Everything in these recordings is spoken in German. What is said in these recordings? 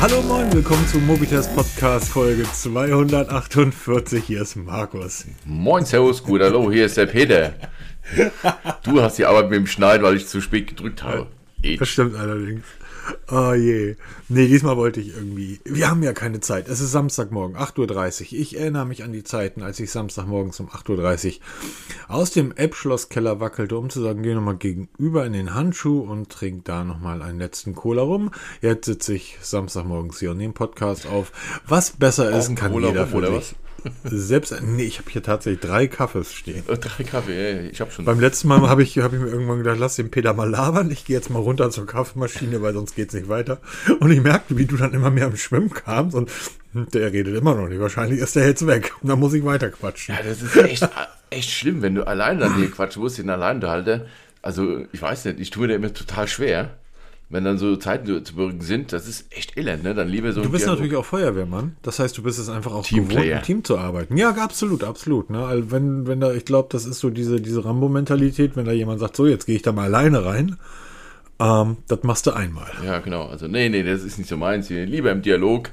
Hallo moin, willkommen zum Mobitest Podcast Folge 248. Hier ist Markus. Moin, Servus, gut, hallo, hier ist der Peter. Du hast die Arbeit mit dem Schneiden, weil ich zu spät gedrückt habe. Das stimmt allerdings. Oh je. Nee, diesmal wollte ich irgendwie. Wir haben ja keine Zeit. Es ist Samstagmorgen, 8.30 Uhr. Ich erinnere mich an die Zeiten, als ich Samstagmorgens um 8.30 Uhr aus dem Elbschlosskeller wackelte, um zu sagen, geh nochmal gegenüber in den Handschuh und trink da nochmal einen letzten Cola rum. Jetzt sitze ich Samstagmorgens hier und nehme Podcast auf. Was besser ist, kann Cola jeder rum, für sich. Was? Selbst, nee, ich habe hier tatsächlich drei Kaffees stehen. Oh, drei Kaffee, ich habe schon. Beim letzten Mal habe ich, hab ich mir irgendwann gedacht, lass den Peter mal labern. Ich gehe jetzt mal runter zur Kaffeemaschine, weil sonst geht es nicht weiter. Und ich merkte, wie du dann immer mehr am Schwimmen kamst und der redet immer noch nicht. Wahrscheinlich ist der jetzt weg. Und dann muss ich weiter quatschen. Ja, das ist echt, echt schlimm, wenn du alleine an dir quatschen musst, den allein halte. Also, ich weiß nicht, ich tue mir immer total schwer wenn dann so Zeiten zu bürgen sind, das ist echt elend, ne? Dann lieber so. Du bist Dialog. natürlich auch Feuerwehrmann. Das heißt, du bist es einfach auch gewohnt, im Team zu arbeiten. Ja, absolut, absolut. Ne? Also wenn, wenn da, ich glaube, das ist so diese, diese Rambo-Mentalität, wenn da jemand sagt, so, jetzt gehe ich da mal alleine rein. Ähm, das machst du einmal. Ja, genau. Also, nee, nee, das ist nicht so meins. Lieber im Dialog.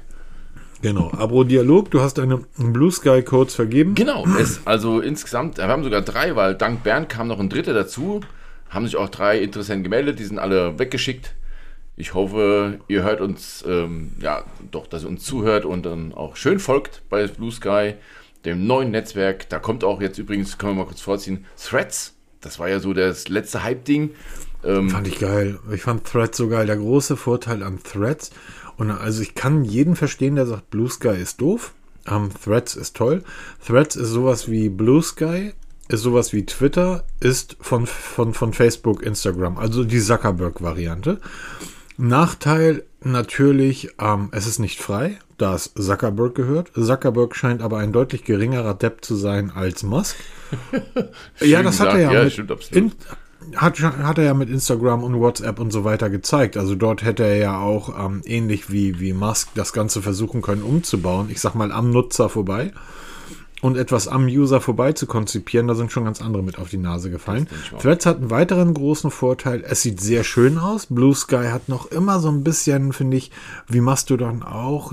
Genau, Abro Dialog, du hast deine Blue Sky Codes vergeben. Genau, es, also insgesamt, wir haben sogar drei, weil dank Bernd kam noch ein dritter dazu. Haben sich auch drei Interessenten gemeldet, die sind alle weggeschickt. Ich hoffe, ihr hört uns, ähm, ja, doch, dass ihr uns zuhört und dann auch schön folgt bei Blue Sky, dem neuen Netzwerk. Da kommt auch jetzt übrigens, können wir mal kurz vorziehen, Threads. Das war ja so das letzte Hype-Ding. Ähm, fand ich geil. Ich fand Threads so geil. Der große Vorteil an Threads. Und also ich kann jeden verstehen, der sagt, Blue Sky ist doof. Um, Threads ist toll. Threads ist sowas wie Blue Sky, ist sowas wie Twitter, ist von, von, von Facebook, Instagram. Also die Zuckerberg-Variante. Nachteil natürlich, ähm, es ist nicht frei, da es Zuckerberg gehört. Zuckerberg scheint aber ein deutlich geringerer Depp zu sein als Musk. ja, das hat er ja, ja mit, in, hat, hat er ja mit Instagram und WhatsApp und so weiter gezeigt. Also dort hätte er ja auch ähm, ähnlich wie, wie Musk das Ganze versuchen können umzubauen. Ich sag mal am Nutzer vorbei und etwas am User vorbei zu konzipieren, da sind schon ganz andere mit auf die Nase gefallen. Threads hat einen weiteren großen Vorteil. Es sieht sehr schön aus. Blue Sky hat noch immer so ein bisschen, finde ich, wie Mastodon auch.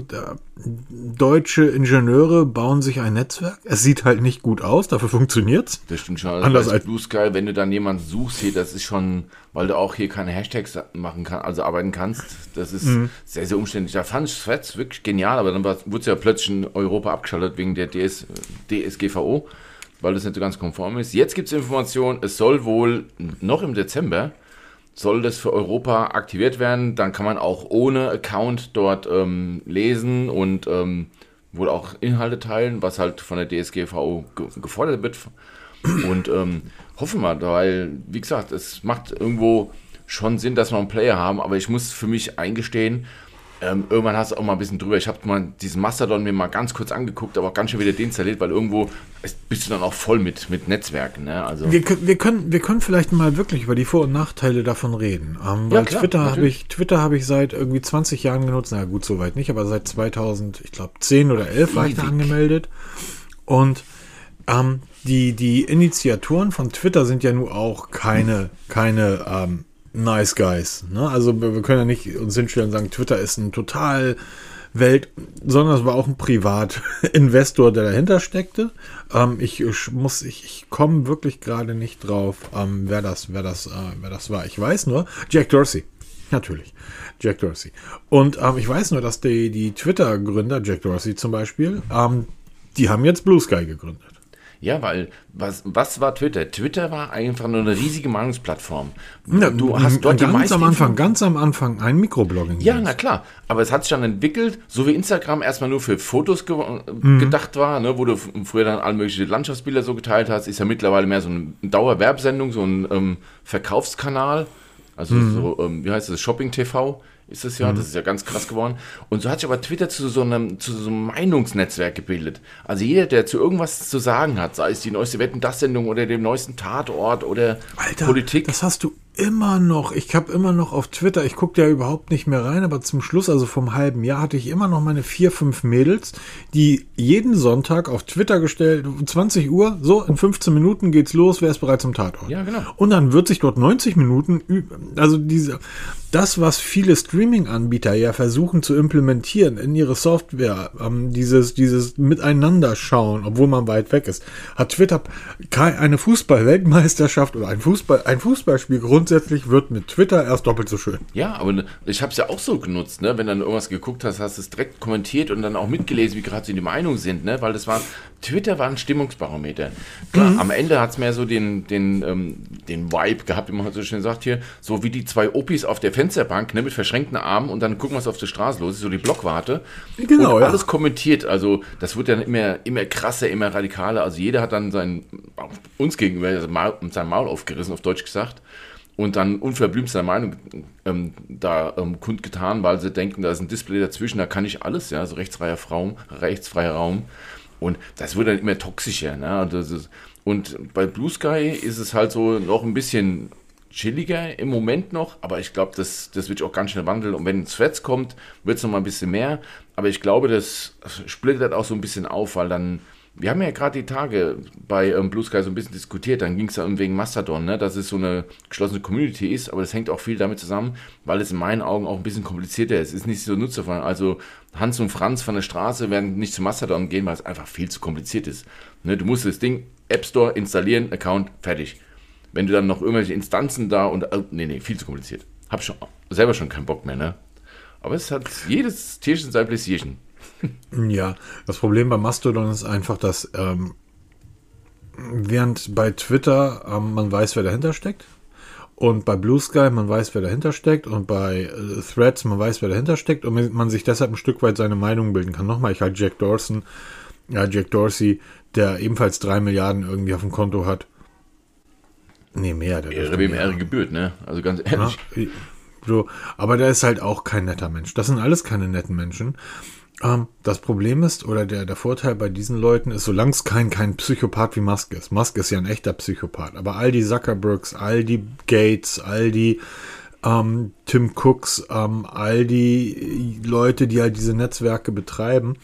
deutsche Ingenieure bauen sich ein Netzwerk. Es sieht halt nicht gut aus, dafür funktioniert's. Das stimmt schon. Also Anders als Blue Sky, wenn du dann jemanden suchst, hier, das ist schon, weil du auch hier keine Hashtags machen kannst, also arbeiten kannst. Das ist mhm. sehr, sehr umständlich. Da fand ich Threads wirklich genial, aber dann wurde es ja plötzlich in Europa abgeschaltet wegen der DS DSGVO, weil das nicht so ganz konform ist. Jetzt gibt es Informationen, es soll wohl noch im Dezember soll das für Europa aktiviert werden. Dann kann man auch ohne Account dort ähm, lesen und ähm, wohl auch Inhalte teilen, was halt von der DSGVO ge gefordert wird. Und ähm, hoffen wir, weil, wie gesagt, es macht irgendwo schon Sinn, dass wir einen Player haben, aber ich muss für mich eingestehen, ähm, irgendwann hast du auch mal ein bisschen drüber. Ich habe mal diesen Mastodon mir mal ganz kurz angeguckt, aber auch ganz schön wieder deinstalliert, weil irgendwo bist du dann auch voll mit, mit Netzwerken. Ne? Also wir, wir, können, wir können vielleicht mal wirklich über die Vor- und Nachteile davon reden. Ähm, weil ja, klar, Twitter habe ich, Twitter habe ich seit irgendwie 20 Jahren genutzt. Na gut, soweit nicht, aber seit 2000, ich glaube 10 oder 11 war ich da angemeldet. Und ähm, die, die Initiatoren von Twitter sind ja nun auch keine, keine ähm, nice guys. Ne? Also wir, können ja nicht uns hinstellen und sagen, Twitter ist ein total Welt, sondern es war auch ein Privatinvestor, der dahinter steckte. Ähm, ich, ich, muss, ich, ich komme wirklich gerade nicht drauf, ähm, wer das, wer das, äh, wer das war. Ich weiß nur, Jack Dorsey. Natürlich. Jack Dorsey. Und ähm, ich weiß nur, dass die, die Twitter-Gründer, Jack Dorsey zum Beispiel, ähm, die haben jetzt Blue Sky gegründet. Ja, weil was, was war Twitter? Twitter war einfach nur eine riesige Meinungsplattform. Ja, du hast dort ganz die meisten am Anfang, ganz am Anfang ein Mikroblogging. Ja, na klar. Aber es hat sich dann entwickelt, so wie Instagram erstmal nur für Fotos ge mhm. gedacht war, ne, wo du früher dann alle möglichen Landschaftsbilder so geteilt hast, ist ja mittlerweile mehr so eine Dauerwerbsendung, so ein ähm, Verkaufskanal. Also mhm. so, ähm, wie heißt das, Shopping TV ist es ja, mhm. das ist ja ganz krass geworden. Und so hat sich aber Twitter zu so einem, zu so einem Meinungsnetzwerk gebildet. Also jeder, der zu irgendwas zu sagen hat, sei es die neueste Wetten, das Sendung oder dem neuesten Tatort oder Alter, Politik. Das hast du immer noch, ich habe immer noch auf Twitter, ich gucke ja überhaupt nicht mehr rein, aber zum Schluss, also vom halben Jahr, hatte ich immer noch meine vier, fünf Mädels, die jeden Sonntag auf Twitter gestellt, 20 Uhr, so in 15 Minuten geht's los, wer ist bereit zum Tatort? Ja, genau. Und dann wird sich dort 90 Minuten, also diese, das, was viele Streamer Streaming-Anbieter ja versuchen zu implementieren in ihre Software, ähm, dieses, dieses Miteinander schauen, obwohl man weit weg ist, hat Twitter eine Fußball-Weltmeisterschaft oder ein Fußball, ein Fußballspiel grundsätzlich wird mit Twitter erst doppelt so schön. Ja, aber ich habe es ja auch so genutzt, ne? Wenn dann irgendwas geguckt hast, hast du es direkt kommentiert und dann auch mitgelesen, wie gerade so die Meinung sind, ne? Weil das war, Twitter war ein Stimmungsbarometer. Klar, mhm. am Ende hat es mehr so den, den, ähm, den Vibe gehabt, wie man so schön sagt hier, so wie die zwei Opis auf der Fensterbank, ne, mit verschränkten Armen und dann gucken, was auf der Straße los ist, so die Blockwarte. Genau, und alles ja. kommentiert, also das wird dann immer, immer krasser, immer radikaler. Also jeder hat dann sein, uns gegenüber also sein Maul aufgerissen, auf Deutsch gesagt und dann unverblümt seine Meinung ähm, da ähm, kundgetan, weil sie denken, da ist ein Display dazwischen, da kann ich alles, ja, also rechtsfreier Raum, rechtsfreier Raum. Und das wird dann immer toxischer. Ne? Und, ist, und bei Blue Sky ist es halt so noch ein bisschen chilliger im Moment noch, aber ich glaube, das, das wird auch ganz schnell wandeln. Und wenn Threads kommt, wird es noch mal ein bisschen mehr. Aber ich glaube, das splittert auch so ein bisschen auf, weil dann wir haben ja gerade die Tage bei ähm, Blue Sky so ein bisschen diskutiert, dann ging es ja wegen Mastodon, ne, dass es so eine geschlossene Community ist, aber das hängt auch viel damit zusammen, weil es in meinen Augen auch ein bisschen komplizierter ist. Es ist nicht so nutzerfreundlich. Also Hans und Franz von der Straße werden nicht zu Mastodon gehen, weil es einfach viel zu kompliziert ist. Ne, du musst das Ding App Store installieren, Account, fertig. Wenn du dann noch irgendwelche Instanzen da und, äh, nee, nee, viel zu kompliziert. Hab schon selber schon keinen Bock mehr, ne? Aber es hat jedes Tierchen sein Pläsierchen. Ja, das Problem bei Mastodon ist einfach, dass ähm, während bei Twitter ähm, man weiß, wer dahinter steckt, und bei Blue Sky man weiß, wer dahinter steckt, und bei äh, Threads man weiß, wer dahinter steckt, und man sich deshalb ein Stück weit seine Meinung bilden kann. Nochmal, ich halte Jack Dawson, ja, Jack Dorsey, der ebenfalls drei Milliarden irgendwie auf dem Konto hat. Nee, mehr. Der Ehre wem Ehre gebührt, ne? Also ganz ehrlich. Ja, so, aber der ist halt auch kein netter Mensch. Das sind alles keine netten Menschen. Ähm, das Problem ist, oder der, der Vorteil bei diesen Leuten ist, solange es kein, kein Psychopath wie Musk ist. Musk ist ja ein echter Psychopath, aber all die Zuckerbergs, all die Gates, all die ähm, Tim Cooks, ähm, all die Leute, die halt diese Netzwerke betreiben,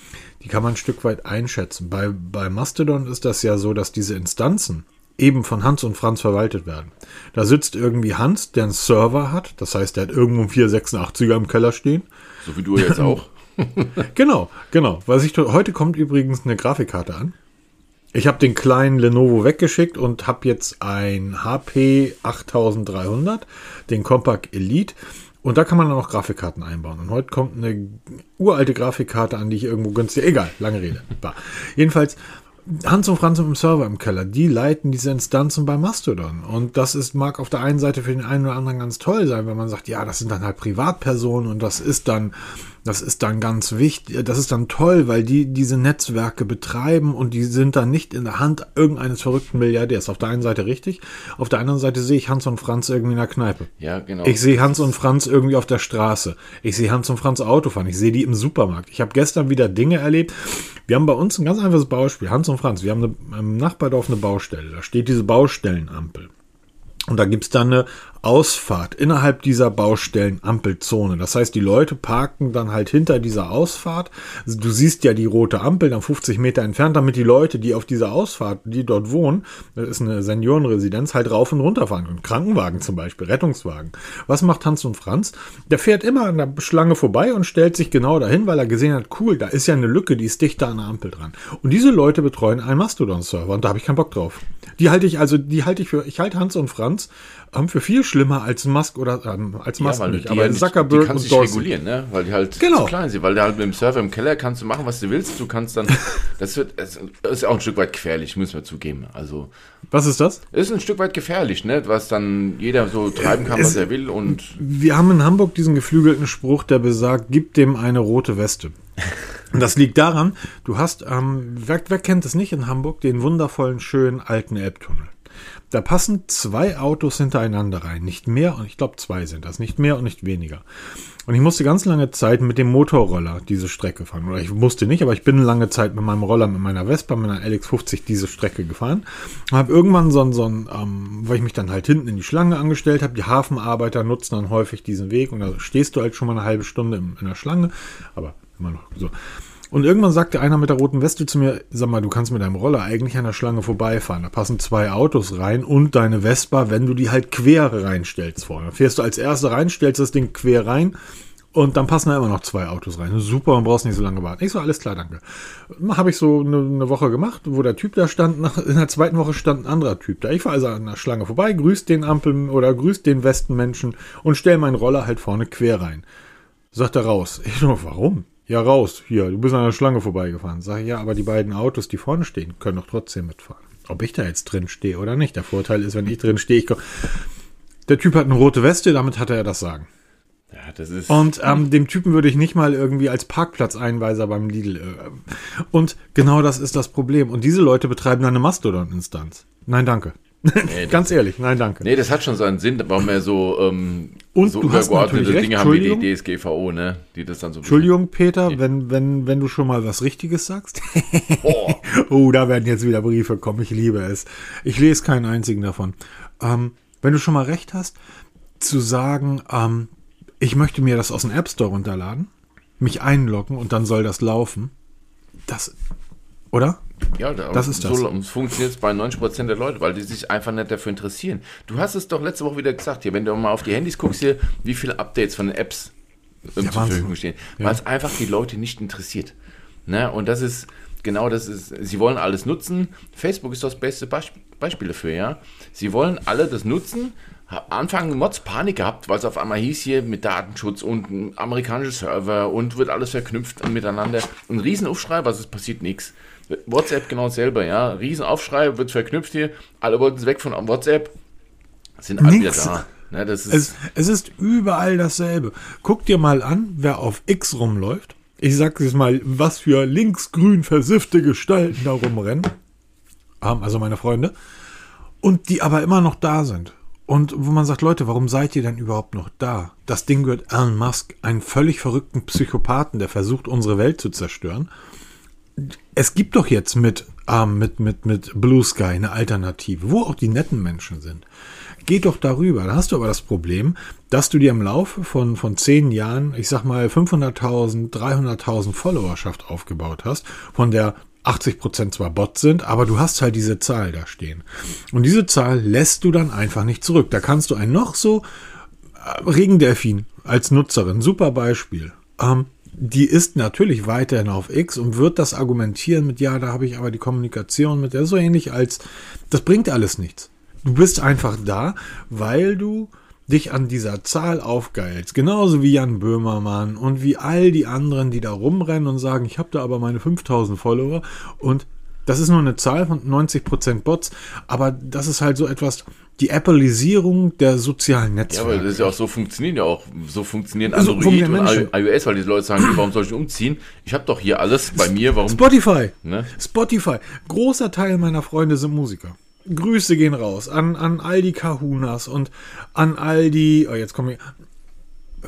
die kann man ein Stück weit einschätzen. Bei, bei Mastodon ist das ja so, dass diese Instanzen eben von Hans und Franz verwaltet werden. Da sitzt irgendwie Hans, der einen Server hat, das heißt, der hat irgendwo einen 486er im Keller stehen. So wie du jetzt auch. genau, genau. Was ich heute kommt übrigens eine Grafikkarte an. Ich habe den kleinen Lenovo weggeschickt und habe jetzt ein HP 8300, den Compact Elite. Und da kann man dann auch Grafikkarten einbauen. Und heute kommt eine uralte Grafikkarte an, die ich irgendwo günstig. Egal, lange Rede. Jedenfalls Hans und Franz im Server im Keller, die leiten diese Instanzen bei Mastodon. Und das ist, mag auf der einen Seite für den einen oder anderen ganz toll sein, wenn man sagt, ja, das sind dann halt Privatpersonen und das ist dann das ist dann ganz wichtig, das ist dann toll, weil die diese Netzwerke betreiben und die sind dann nicht in der Hand irgendeines verrückten Milliardärs. Auf der einen Seite richtig, auf der anderen Seite sehe ich Hans und Franz irgendwie in der Kneipe. Ja, genau. Ich sehe Hans und Franz irgendwie auf der Straße. Ich sehe Hans und Franz Auto fahren. Ich sehe die im Supermarkt. Ich habe gestern wieder Dinge erlebt. Wir haben bei uns ein ganz einfaches Beispiel. Hans und Franz, wir haben eine, im Nachbardorf eine Baustelle. Da steht diese Baustellenampel. Und da gibt's dann eine Ausfahrt innerhalb dieser Baustellen-Ampelzone. Das heißt, die Leute parken dann halt hinter dieser Ausfahrt. Du siehst ja die rote Ampel dann 50 Meter entfernt, damit die Leute, die auf dieser Ausfahrt, die dort wohnen, das ist eine Seniorenresidenz, halt rauf und runter fahren können. Krankenwagen zum Beispiel, Rettungswagen. Was macht Hans und Franz? Der fährt immer an der Schlange vorbei und stellt sich genau dahin, weil er gesehen hat, cool, da ist ja eine Lücke, die ist dichter an der Ampel dran. Und diese Leute betreuen einen Mastodon-Server und da habe ich keinen Bock drauf. Die halte ich also, die halte ich für, ich halte Hans und Franz haben für viel schlimmer als Musk oder ähm, als Musk ja, nicht. Aber Zuckerberg die kannst und Dorsey. regulieren, ne? Weil die halt genau. zu klein sind. Weil der halt mit dem Server im Keller kannst du machen, was du willst. Du kannst dann, das wird, das ist auch ein Stück weit gefährlich, müssen wir zugeben. Also. Was ist das? Ist ein Stück weit gefährlich, ne? Was dann jeder so treiben kann, es, was er will und. Wir haben in Hamburg diesen geflügelten Spruch, der besagt, gib dem eine rote Weste. Und das liegt daran, du hast, ähm, wer, wer kennt es nicht in Hamburg, den wundervollen, schönen alten Elbtunnel. Da passen zwei Autos hintereinander rein. Nicht mehr und ich glaube zwei sind das. Nicht mehr und nicht weniger. Und ich musste ganz lange Zeit mit dem Motorroller diese Strecke fahren. Oder ich musste nicht, aber ich bin lange Zeit mit meinem Roller, mit meiner Vespa, mit einer LX50 diese Strecke gefahren. Und habe irgendwann so ein, so ein ähm, weil ich mich dann halt hinten in die Schlange angestellt habe. Die Hafenarbeiter nutzen dann häufig diesen Weg und da stehst du halt schon mal eine halbe Stunde in, in der Schlange. Aber immer noch so. Und irgendwann sagte einer mit der roten Weste zu mir, sag mal, du kannst mit deinem Roller eigentlich an der Schlange vorbeifahren. Da passen zwei Autos rein und deine Vespa, wenn du die halt quer reinstellst vorne. Fährst du als erster rein, stellst das Ding quer rein Und dann passen da immer noch zwei Autos rein. Super, man brauchst nicht so lange warten. Ich so, alles klar, danke. Habe ich so eine, eine, Woche gemacht, wo der Typ da stand. Nach, in der zweiten Woche stand ein anderer Typ da. Ich war also an der Schlange vorbei, grüßt den Ampeln oder grüßt den Westenmenschen und stell meinen Roller halt vorne quer rein. Sagt er raus. Ich so, warum? Ja, raus. Hier, du bist an der Schlange vorbeigefahren. Sag ich, ja, aber die beiden Autos, die vorne stehen, können doch trotzdem mitfahren. Ob ich da jetzt drin stehe oder nicht. Der Vorteil ist, wenn ich drin stehe, ich komm. Der Typ hat eine rote Weste, damit hatte er das Sagen. Ja, das ist. Und ähm, dem Typen würde ich nicht mal irgendwie als Parkplatzeinweiser beim Lidl. Äh, und genau das ist das Problem. Und diese Leute betreiben eine Mastodon-Instanz. Nein, danke. Nee, Ganz ehrlich, nein, danke. Nee, das hat schon seinen Sinn, warum er so, ähm, und so recht, Dinge haben wie die DSGVO, ne? Die das dann so Entschuldigung, Peter, nee. wenn, wenn, wenn du schon mal was Richtiges sagst. oh. oh, da werden jetzt wieder Briefe kommen, ich liebe es. Ich lese keinen einzigen davon. Ähm, wenn du schon mal recht hast, zu sagen, ähm, ich möchte mir das aus dem App Store runterladen, mich einloggen und dann soll das laufen. Das, oder? Ja, das ist das. So funktioniert es bei 90% der Leute, weil die sich einfach nicht dafür interessieren. Du hast es doch letzte Woche wieder gesagt, hier, wenn du mal auf die Handys guckst, hier, wie viele Updates von den Apps ähm, ja, zur Verfügung stehen, ja. weil es einfach die Leute nicht interessiert. Ne? Und das ist, genau das ist, sie wollen alles nutzen. Facebook ist das beste Beispiel dafür, ja. Sie wollen alle das nutzen, Anfang Mods Panik gehabt, weil es auf einmal hieß hier mit Datenschutz und amerikanischer Server und wird alles verknüpft miteinander. Ein Riesenaufschrei, was ist passiert? Nichts. WhatsApp genau selber, ja. Riesenaufschrei, wird verknüpft hier. Alle wollten es weg von WhatsApp. Sind alle wieder da. Ja, ist es, es ist überall dasselbe. Guck dir mal an, wer auf X rumläuft. Ich sag jetzt mal, was für linksgrün versiffte Gestalten da rumrennen. Also meine Freunde. Und die aber immer noch da sind. Und wo man sagt, Leute, warum seid ihr denn überhaupt noch da? Das Ding gehört Elon Musk, einen völlig verrückten Psychopathen, der versucht, unsere Welt zu zerstören. Es gibt doch jetzt mit, ähm, mit, mit, mit Blue Sky eine Alternative, wo auch die netten Menschen sind. Geh doch darüber. Da hast du aber das Problem, dass du dir im Laufe von, von zehn Jahren, ich sag mal 500.000, 300.000 Followerschaft aufgebaut hast, von der 80 Prozent zwar Bots sind, aber du hast halt diese Zahl da stehen. Und diese Zahl lässt du dann einfach nicht zurück. Da kannst du ein noch so äh, Regendelfin als Nutzerin, super Beispiel. Ähm, die ist natürlich weiterhin auf X und wird das argumentieren mit, ja, da habe ich aber die Kommunikation mit der so ähnlich als, das bringt alles nichts. Du bist einfach da, weil du dich an dieser Zahl aufgeilst, genauso wie Jan Böhmermann und wie all die anderen, die da rumrennen und sagen, ich habe da aber meine 5000 Follower und das ist nur eine Zahl von 90% Bots, aber das ist halt so etwas, die Appleisierung der sozialen Netzwerke. Ja, aber das ist ja auch so funktioniert ja auch, so funktionieren also Android und iOS, weil die Leute sagen, warum soll ich umziehen? Ich habe doch hier alles bei mir, warum? Spotify. Ne? Spotify. Großer Teil meiner Freunde sind Musiker. Grüße gehen raus an, an all die Kahunas und an all die, oh jetzt komme ich,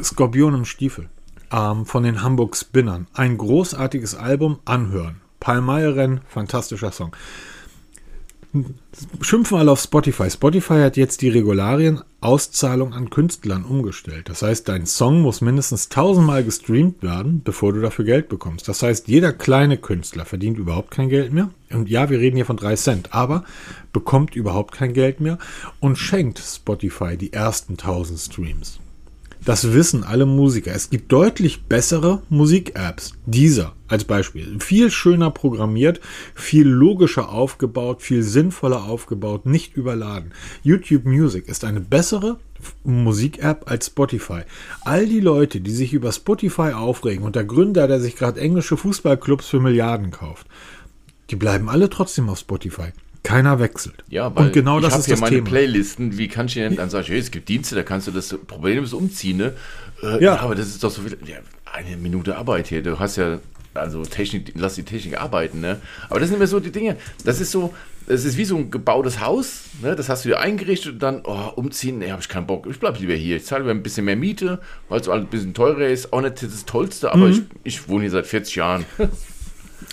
Skorpion im Stiefel ähm, von den Hamburg Spinnern. Ein großartiges Album, anhören. Palmeiren, fantastischer Song schimpfen alle auf Spotify. Spotify hat jetzt die Regularien Auszahlung an Künstlern umgestellt. Das heißt, dein Song muss mindestens tausendmal gestreamt werden, bevor du dafür Geld bekommst. Das heißt, jeder kleine Künstler verdient überhaupt kein Geld mehr. Und ja, wir reden hier von drei Cent, aber bekommt überhaupt kein Geld mehr und schenkt Spotify die ersten tausend Streams. Das wissen alle Musiker. Es gibt deutlich bessere Musik-Apps. Dieser als Beispiel. Viel schöner programmiert, viel logischer aufgebaut, viel sinnvoller aufgebaut, nicht überladen. YouTube Music ist eine bessere Musik-App als Spotify. All die Leute, die sich über Spotify aufregen und der Gründer, der sich gerade englische Fußballclubs für Milliarden kauft, die bleiben alle trotzdem auf Spotify. Keiner wechselt. Ja, weil und genau das ist hier das meine Thema. Playlisten, wie kann ich denn dann sagen, hey, es gibt Dienste, da kannst du das problemlos umziehen, ne? Äh, ja. ja. aber das ist doch so viel, ja, eine Minute Arbeit hier. Du hast ja, also Technik, lass die Technik arbeiten, ne? Aber das sind immer so die Dinge. Das ist so, es ist wie so ein gebautes Haus, ne? Das hast du dir eingerichtet und dann, oh, umziehen, ne, habe ich keinen Bock. Ich bleibe lieber hier. Ich zahle lieber ein bisschen mehr Miete, weil es ein bisschen teurer ist. Auch nicht das Tollste, aber mhm. ich, ich wohne hier seit 40 Jahren.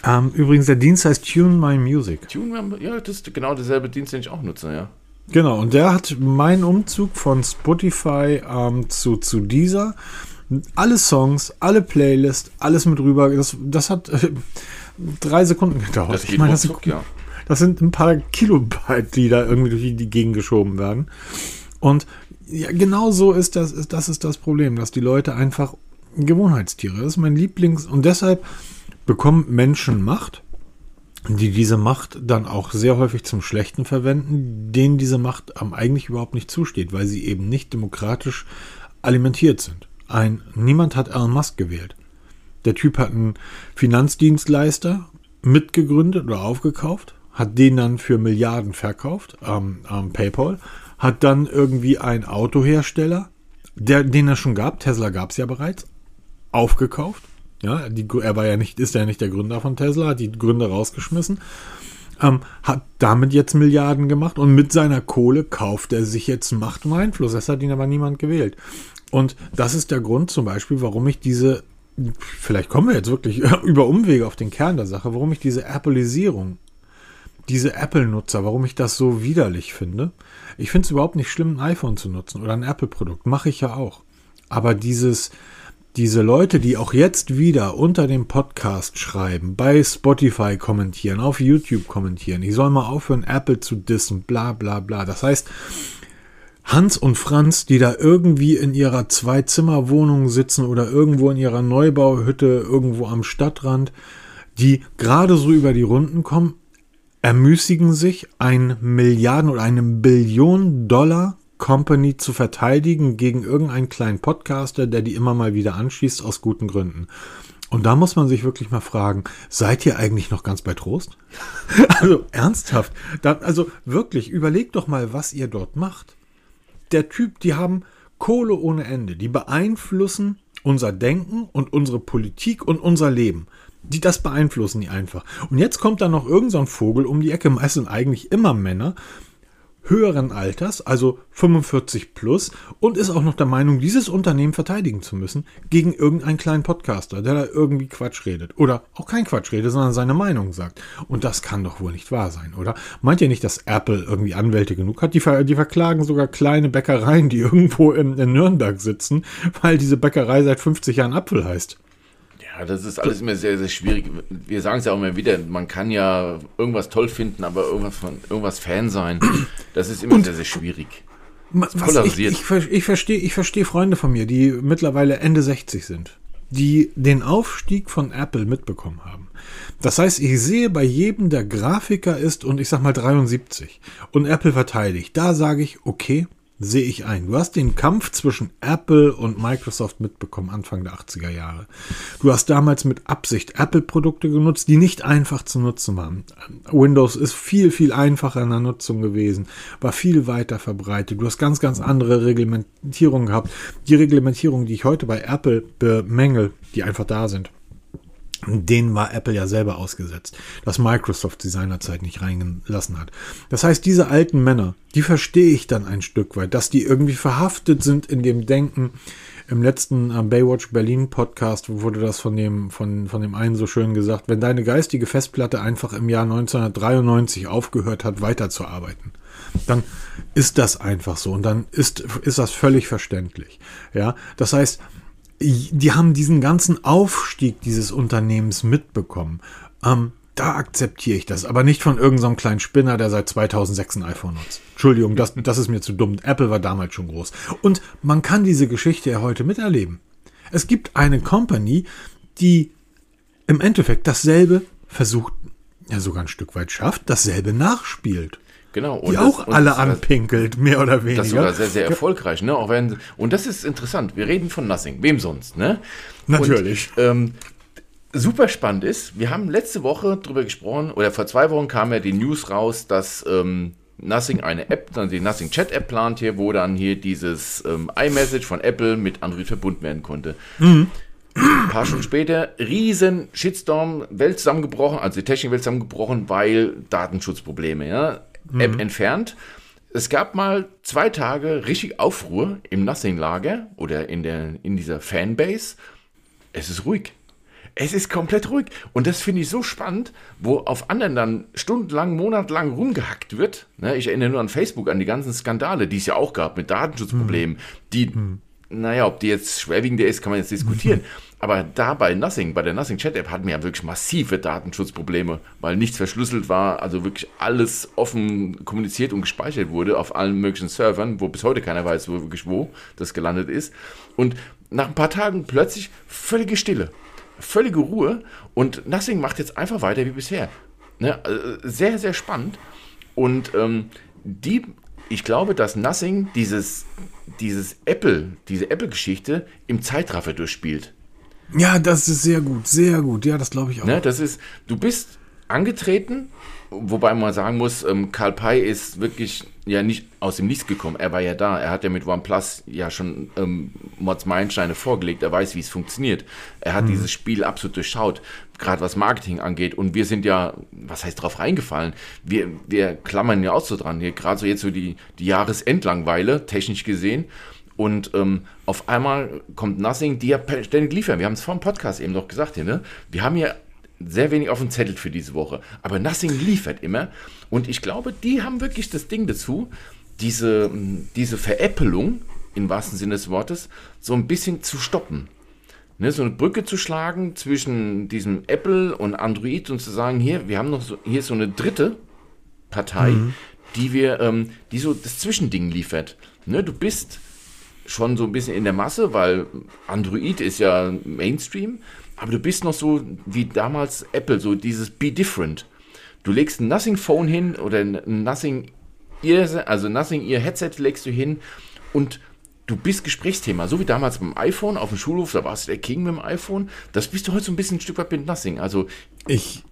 Ähm, übrigens, der Dienst heißt Tune My Music. Tune My Ja, das ist genau derselbe Dienst, den ich auch nutze, ja. Genau, und der hat meinen Umzug von Spotify ähm, zu, zu dieser. Alle Songs, alle Playlists, alles mit rüber. Das, das hat äh, drei Sekunden gedauert. Das ich meine, das, sind, ja. das sind ein paar Kilobyte, die da irgendwie durch die Gegend geschoben werden. Und ja, genau so ist das, ist, das ist das Problem, dass die Leute einfach Gewohnheitstiere. Das ist mein Lieblings- und deshalb bekommen Menschen Macht, die diese Macht dann auch sehr häufig zum Schlechten verwenden, denen diese Macht am eigentlich überhaupt nicht zusteht, weil sie eben nicht demokratisch alimentiert sind. Ein, niemand hat Elon Musk gewählt. Der Typ hat einen Finanzdienstleister mitgegründet oder aufgekauft, hat den dann für Milliarden verkauft am ähm, ähm, PayPal, hat dann irgendwie einen Autohersteller, der, den er schon gab, Tesla gab es ja bereits, aufgekauft. Ja, die, er war ja nicht, ist ja nicht der Gründer von Tesla, hat die Gründer rausgeschmissen, ähm, hat damit jetzt Milliarden gemacht und mit seiner Kohle kauft er sich jetzt Macht und Einfluss. Das hat ihn aber niemand gewählt. Und das ist der Grund zum Beispiel, warum ich diese, vielleicht kommen wir jetzt wirklich über Umwege auf den Kern der Sache, warum ich diese Appleisierung, diese Apple-Nutzer, warum ich das so widerlich finde. Ich finde es überhaupt nicht schlimm, ein iPhone zu nutzen oder ein Apple-Produkt. Mache ich ja auch. Aber dieses, diese Leute, die auch jetzt wieder unter dem Podcast schreiben, bei Spotify kommentieren, auf YouTube kommentieren, ich soll mal aufhören, Apple zu dissen, bla bla bla. Das heißt, Hans und Franz, die da irgendwie in ihrer Zwei-Zimmer-Wohnung sitzen oder irgendwo in ihrer Neubauhütte irgendwo am Stadtrand, die gerade so über die Runden kommen, ermüßigen sich, ein Milliarden oder eine Billion Dollar Company zu verteidigen gegen irgendeinen kleinen Podcaster, der die immer mal wieder anschießt aus guten Gründen. Und da muss man sich wirklich mal fragen, seid ihr eigentlich noch ganz bei Trost? also ernsthaft, da, also wirklich, überlegt doch mal, was ihr dort macht der Typ, die haben Kohle ohne Ende. Die beeinflussen unser Denken und unsere Politik und unser Leben. Die das beeinflussen die einfach. Und jetzt kommt da noch irgendein so Vogel um die Ecke, meistens eigentlich immer Männer, höheren Alters, also 45 plus, und ist auch noch der Meinung, dieses Unternehmen verteidigen zu müssen gegen irgendeinen kleinen Podcaster, der da irgendwie Quatsch redet. Oder auch kein Quatsch redet, sondern seine Meinung sagt. Und das kann doch wohl nicht wahr sein, oder? Meint ihr nicht, dass Apple irgendwie Anwälte genug hat? Die, ver die verklagen sogar kleine Bäckereien, die irgendwo in, in Nürnberg sitzen, weil diese Bäckerei seit 50 Jahren Apfel heißt. Ja, das ist alles immer sehr, sehr schwierig. Wir sagen es ja auch immer wieder, man kann ja irgendwas toll finden, aber irgendwas von irgendwas Fan sein, das ist immer Und sehr, sehr schwierig. Was, ich, ich, ich verstehe ich versteh Freunde von mir, die mittlerweile Ende 60 sind, die den Aufstieg von Apple mitbekommen haben. Das heißt, ich sehe bei jedem, der Grafiker ist und ich sag mal 73 und Apple verteidigt, da sage ich, okay, sehe ich ein. Du hast den Kampf zwischen Apple und Microsoft mitbekommen, Anfang der 80er Jahre. Du hast damals mit Absicht Apple-Produkte genutzt, die nicht einfach zu nutzen waren. Windows ist viel, viel einfacher in der Nutzung gewesen, war viel weiter verbreitet. Du hast ganz, ganz andere Reglementierungen gehabt. Die Reglementierungen, die ich heute bei Apple bemängel, die einfach da sind den war Apple ja selber ausgesetzt, dass Microsoft sie seinerzeit nicht reingelassen hat. Das heißt, diese alten Männer, die verstehe ich dann ein Stück weit, dass die irgendwie verhaftet sind in dem Denken. Im letzten äh, Baywatch Berlin Podcast wurde das von dem, von, von dem einen so schön gesagt, wenn deine geistige Festplatte einfach im Jahr 1993 aufgehört hat, weiterzuarbeiten, dann ist das einfach so und dann ist, ist das völlig verständlich. Ja, das heißt, die haben diesen ganzen Aufstieg dieses Unternehmens mitbekommen. Ähm, da akzeptiere ich das, aber nicht von irgendeinem so kleinen Spinner, der seit 2006 ein iPhone nutzt. Entschuldigung, das, das ist mir zu dumm. Apple war damals schon groß. Und man kann diese Geschichte ja heute miterleben. Es gibt eine Company, die im Endeffekt dasselbe versucht, ja sogar ein Stück weit schafft, dasselbe nachspielt. Genau. Und die das, auch alle anpinkelt, mehr oder weniger. Das ist sogar sehr, sehr erfolgreich. Ne? Auch wenn, und das ist interessant. Wir reden von Nothing. Wem sonst? Ne? Natürlich. Und, ähm, super spannend ist, wir haben letzte Woche drüber gesprochen, oder vor zwei Wochen kam ja die News raus, dass ähm, Nothing eine App, dann die Nothing Chat App plant hier, wo dann hier dieses ähm, iMessage von Apple mit Android verbunden werden konnte. Mhm. Ein paar Stunden später, riesen Shitstorm, Welt zusammengebrochen, also die Technikwelt zusammengebrochen, weil Datenschutzprobleme, ja mhm. App entfernt. Es gab mal zwei Tage richtig Aufruhr im Nothing-Lager oder in, der, in dieser Fanbase. Es ist ruhig. Es ist komplett ruhig. Und das finde ich so spannend, wo auf anderen dann stundenlang, monatelang rumgehackt wird. Ne, ich erinnere nur an Facebook, an die ganzen Skandale, die es ja auch gab mit Datenschutzproblemen, mhm. die mhm. Naja, ob die jetzt schwerwiegender ist, kann man jetzt diskutieren. Aber da bei Nothing, bei der Nothing Chat App hatten wir ja wirklich massive Datenschutzprobleme, weil nichts verschlüsselt war, also wirklich alles offen kommuniziert und gespeichert wurde auf allen möglichen Servern, wo bis heute keiner weiß, wo wirklich wo das gelandet ist. Und nach ein paar Tagen plötzlich völlige Stille, völlige Ruhe und Nothing macht jetzt einfach weiter wie bisher. Ne? äh, Sehr, sehr spannend. Und ähm, die, ich glaube, dass Nothing dieses, dieses Apple, diese Apple-Geschichte im Zeitraffer durchspielt. Ja, das ist sehr gut, sehr gut. Ja, das glaube ich auch. Ne, das ist, du bist angetreten, wobei man sagen muss, ähm, Karl Pei ist wirklich ja nicht aus dem Nichts gekommen. Er war ja da. Er hat ja mit OnePlus ja schon ähm, Mods Meilensteine vorgelegt. Er weiß, wie es funktioniert. Er hat dieses Spiel absolut durchschaut, gerade was Marketing angeht. Und wir sind ja, was heißt drauf reingefallen? Wir, wir klammern ja auch so dran. Hier gerade so jetzt so die, die Jahresendlangweile, technisch gesehen. Und ähm, auf einmal kommt Nothing, die ja ständig liefern. Wir haben es vor dem Podcast eben noch gesagt hier, ne? Wir haben ja sehr wenig auf dem Zettel für diese Woche. Aber Nothing liefert immer. Und ich glaube, die haben wirklich das Ding dazu, diese, diese Veräppelung, im wahrsten Sinne des Wortes, so ein bisschen zu stoppen. Ne, so eine Brücke zu schlagen zwischen diesem Apple und Android und zu sagen, hier, wir haben noch so, hier ist so eine dritte Partei, die wir, ähm, die so das Zwischending liefert. Ne, du bist schon so ein bisschen in der Masse, weil Android ist ja Mainstream, aber du bist noch so wie damals Apple, so dieses Be Different. Du legst ein Nothing Phone hin oder ein Nothing Ear, also Nothing Ear Headset legst du hin und du bist Gesprächsthema. So wie damals beim iPhone auf dem Schulhof, da warst du der King mit dem iPhone. Das bist du heute so ein bisschen ein Stück weit mit Nothing. Also Ich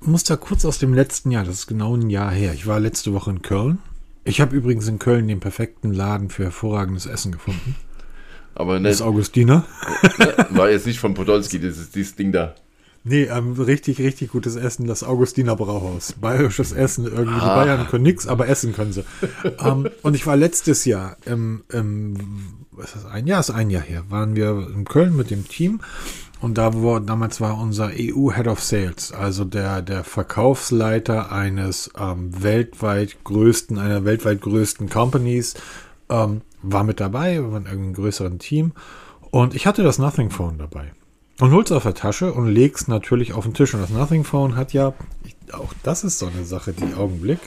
muss da kurz aus dem letzten Jahr, das ist genau ein Jahr her. Ich war letzte Woche in Köln. Ich habe übrigens in Köln den perfekten Laden für hervorragendes Essen gefunden. Aber Das ne, Augustiner. war jetzt nicht von Podolski, dieses, dieses Ding da. Nee, ähm, richtig, richtig gutes Essen, das Augustiner Brauhaus. Bayerisches Essen, irgendwie. Die Ah. Bayern können nix, aber essen können sie. ähm, und ich war letztes Jahr, im, im, was ist das, ein Jahr, ist ein Jahr her, waren wir in Köln mit dem Team. Und da war, damals war unser EU Head of Sales, also der, der Verkaufsleiter eines ähm, weltweit größten, einer weltweit größten Companies, ähm, war mit dabei, wir waren irgendwie ein größeren Team. Und ich hatte das Nothing Phone dabei. Und hol's auf der Tasche und leg's natürlich auf den Tisch. Und das Nothing Phone hat ja, ich, auch das ist so eine Sache, die Augenblick,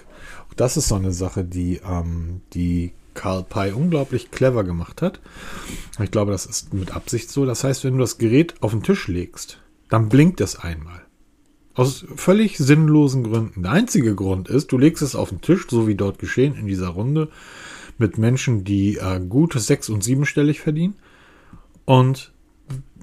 auch das ist so eine Sache, die, ähm, die Carl Pei unglaublich clever gemacht hat. Ich glaube, das ist mit Absicht so. Das heißt, wenn du das Gerät auf den Tisch legst, dann blinkt es einmal. Aus völlig sinnlosen Gründen. Der einzige Grund ist, du legst es auf den Tisch, so wie dort geschehen in dieser Runde, mit Menschen, die äh, gut sechs- und siebenstellig verdienen. Und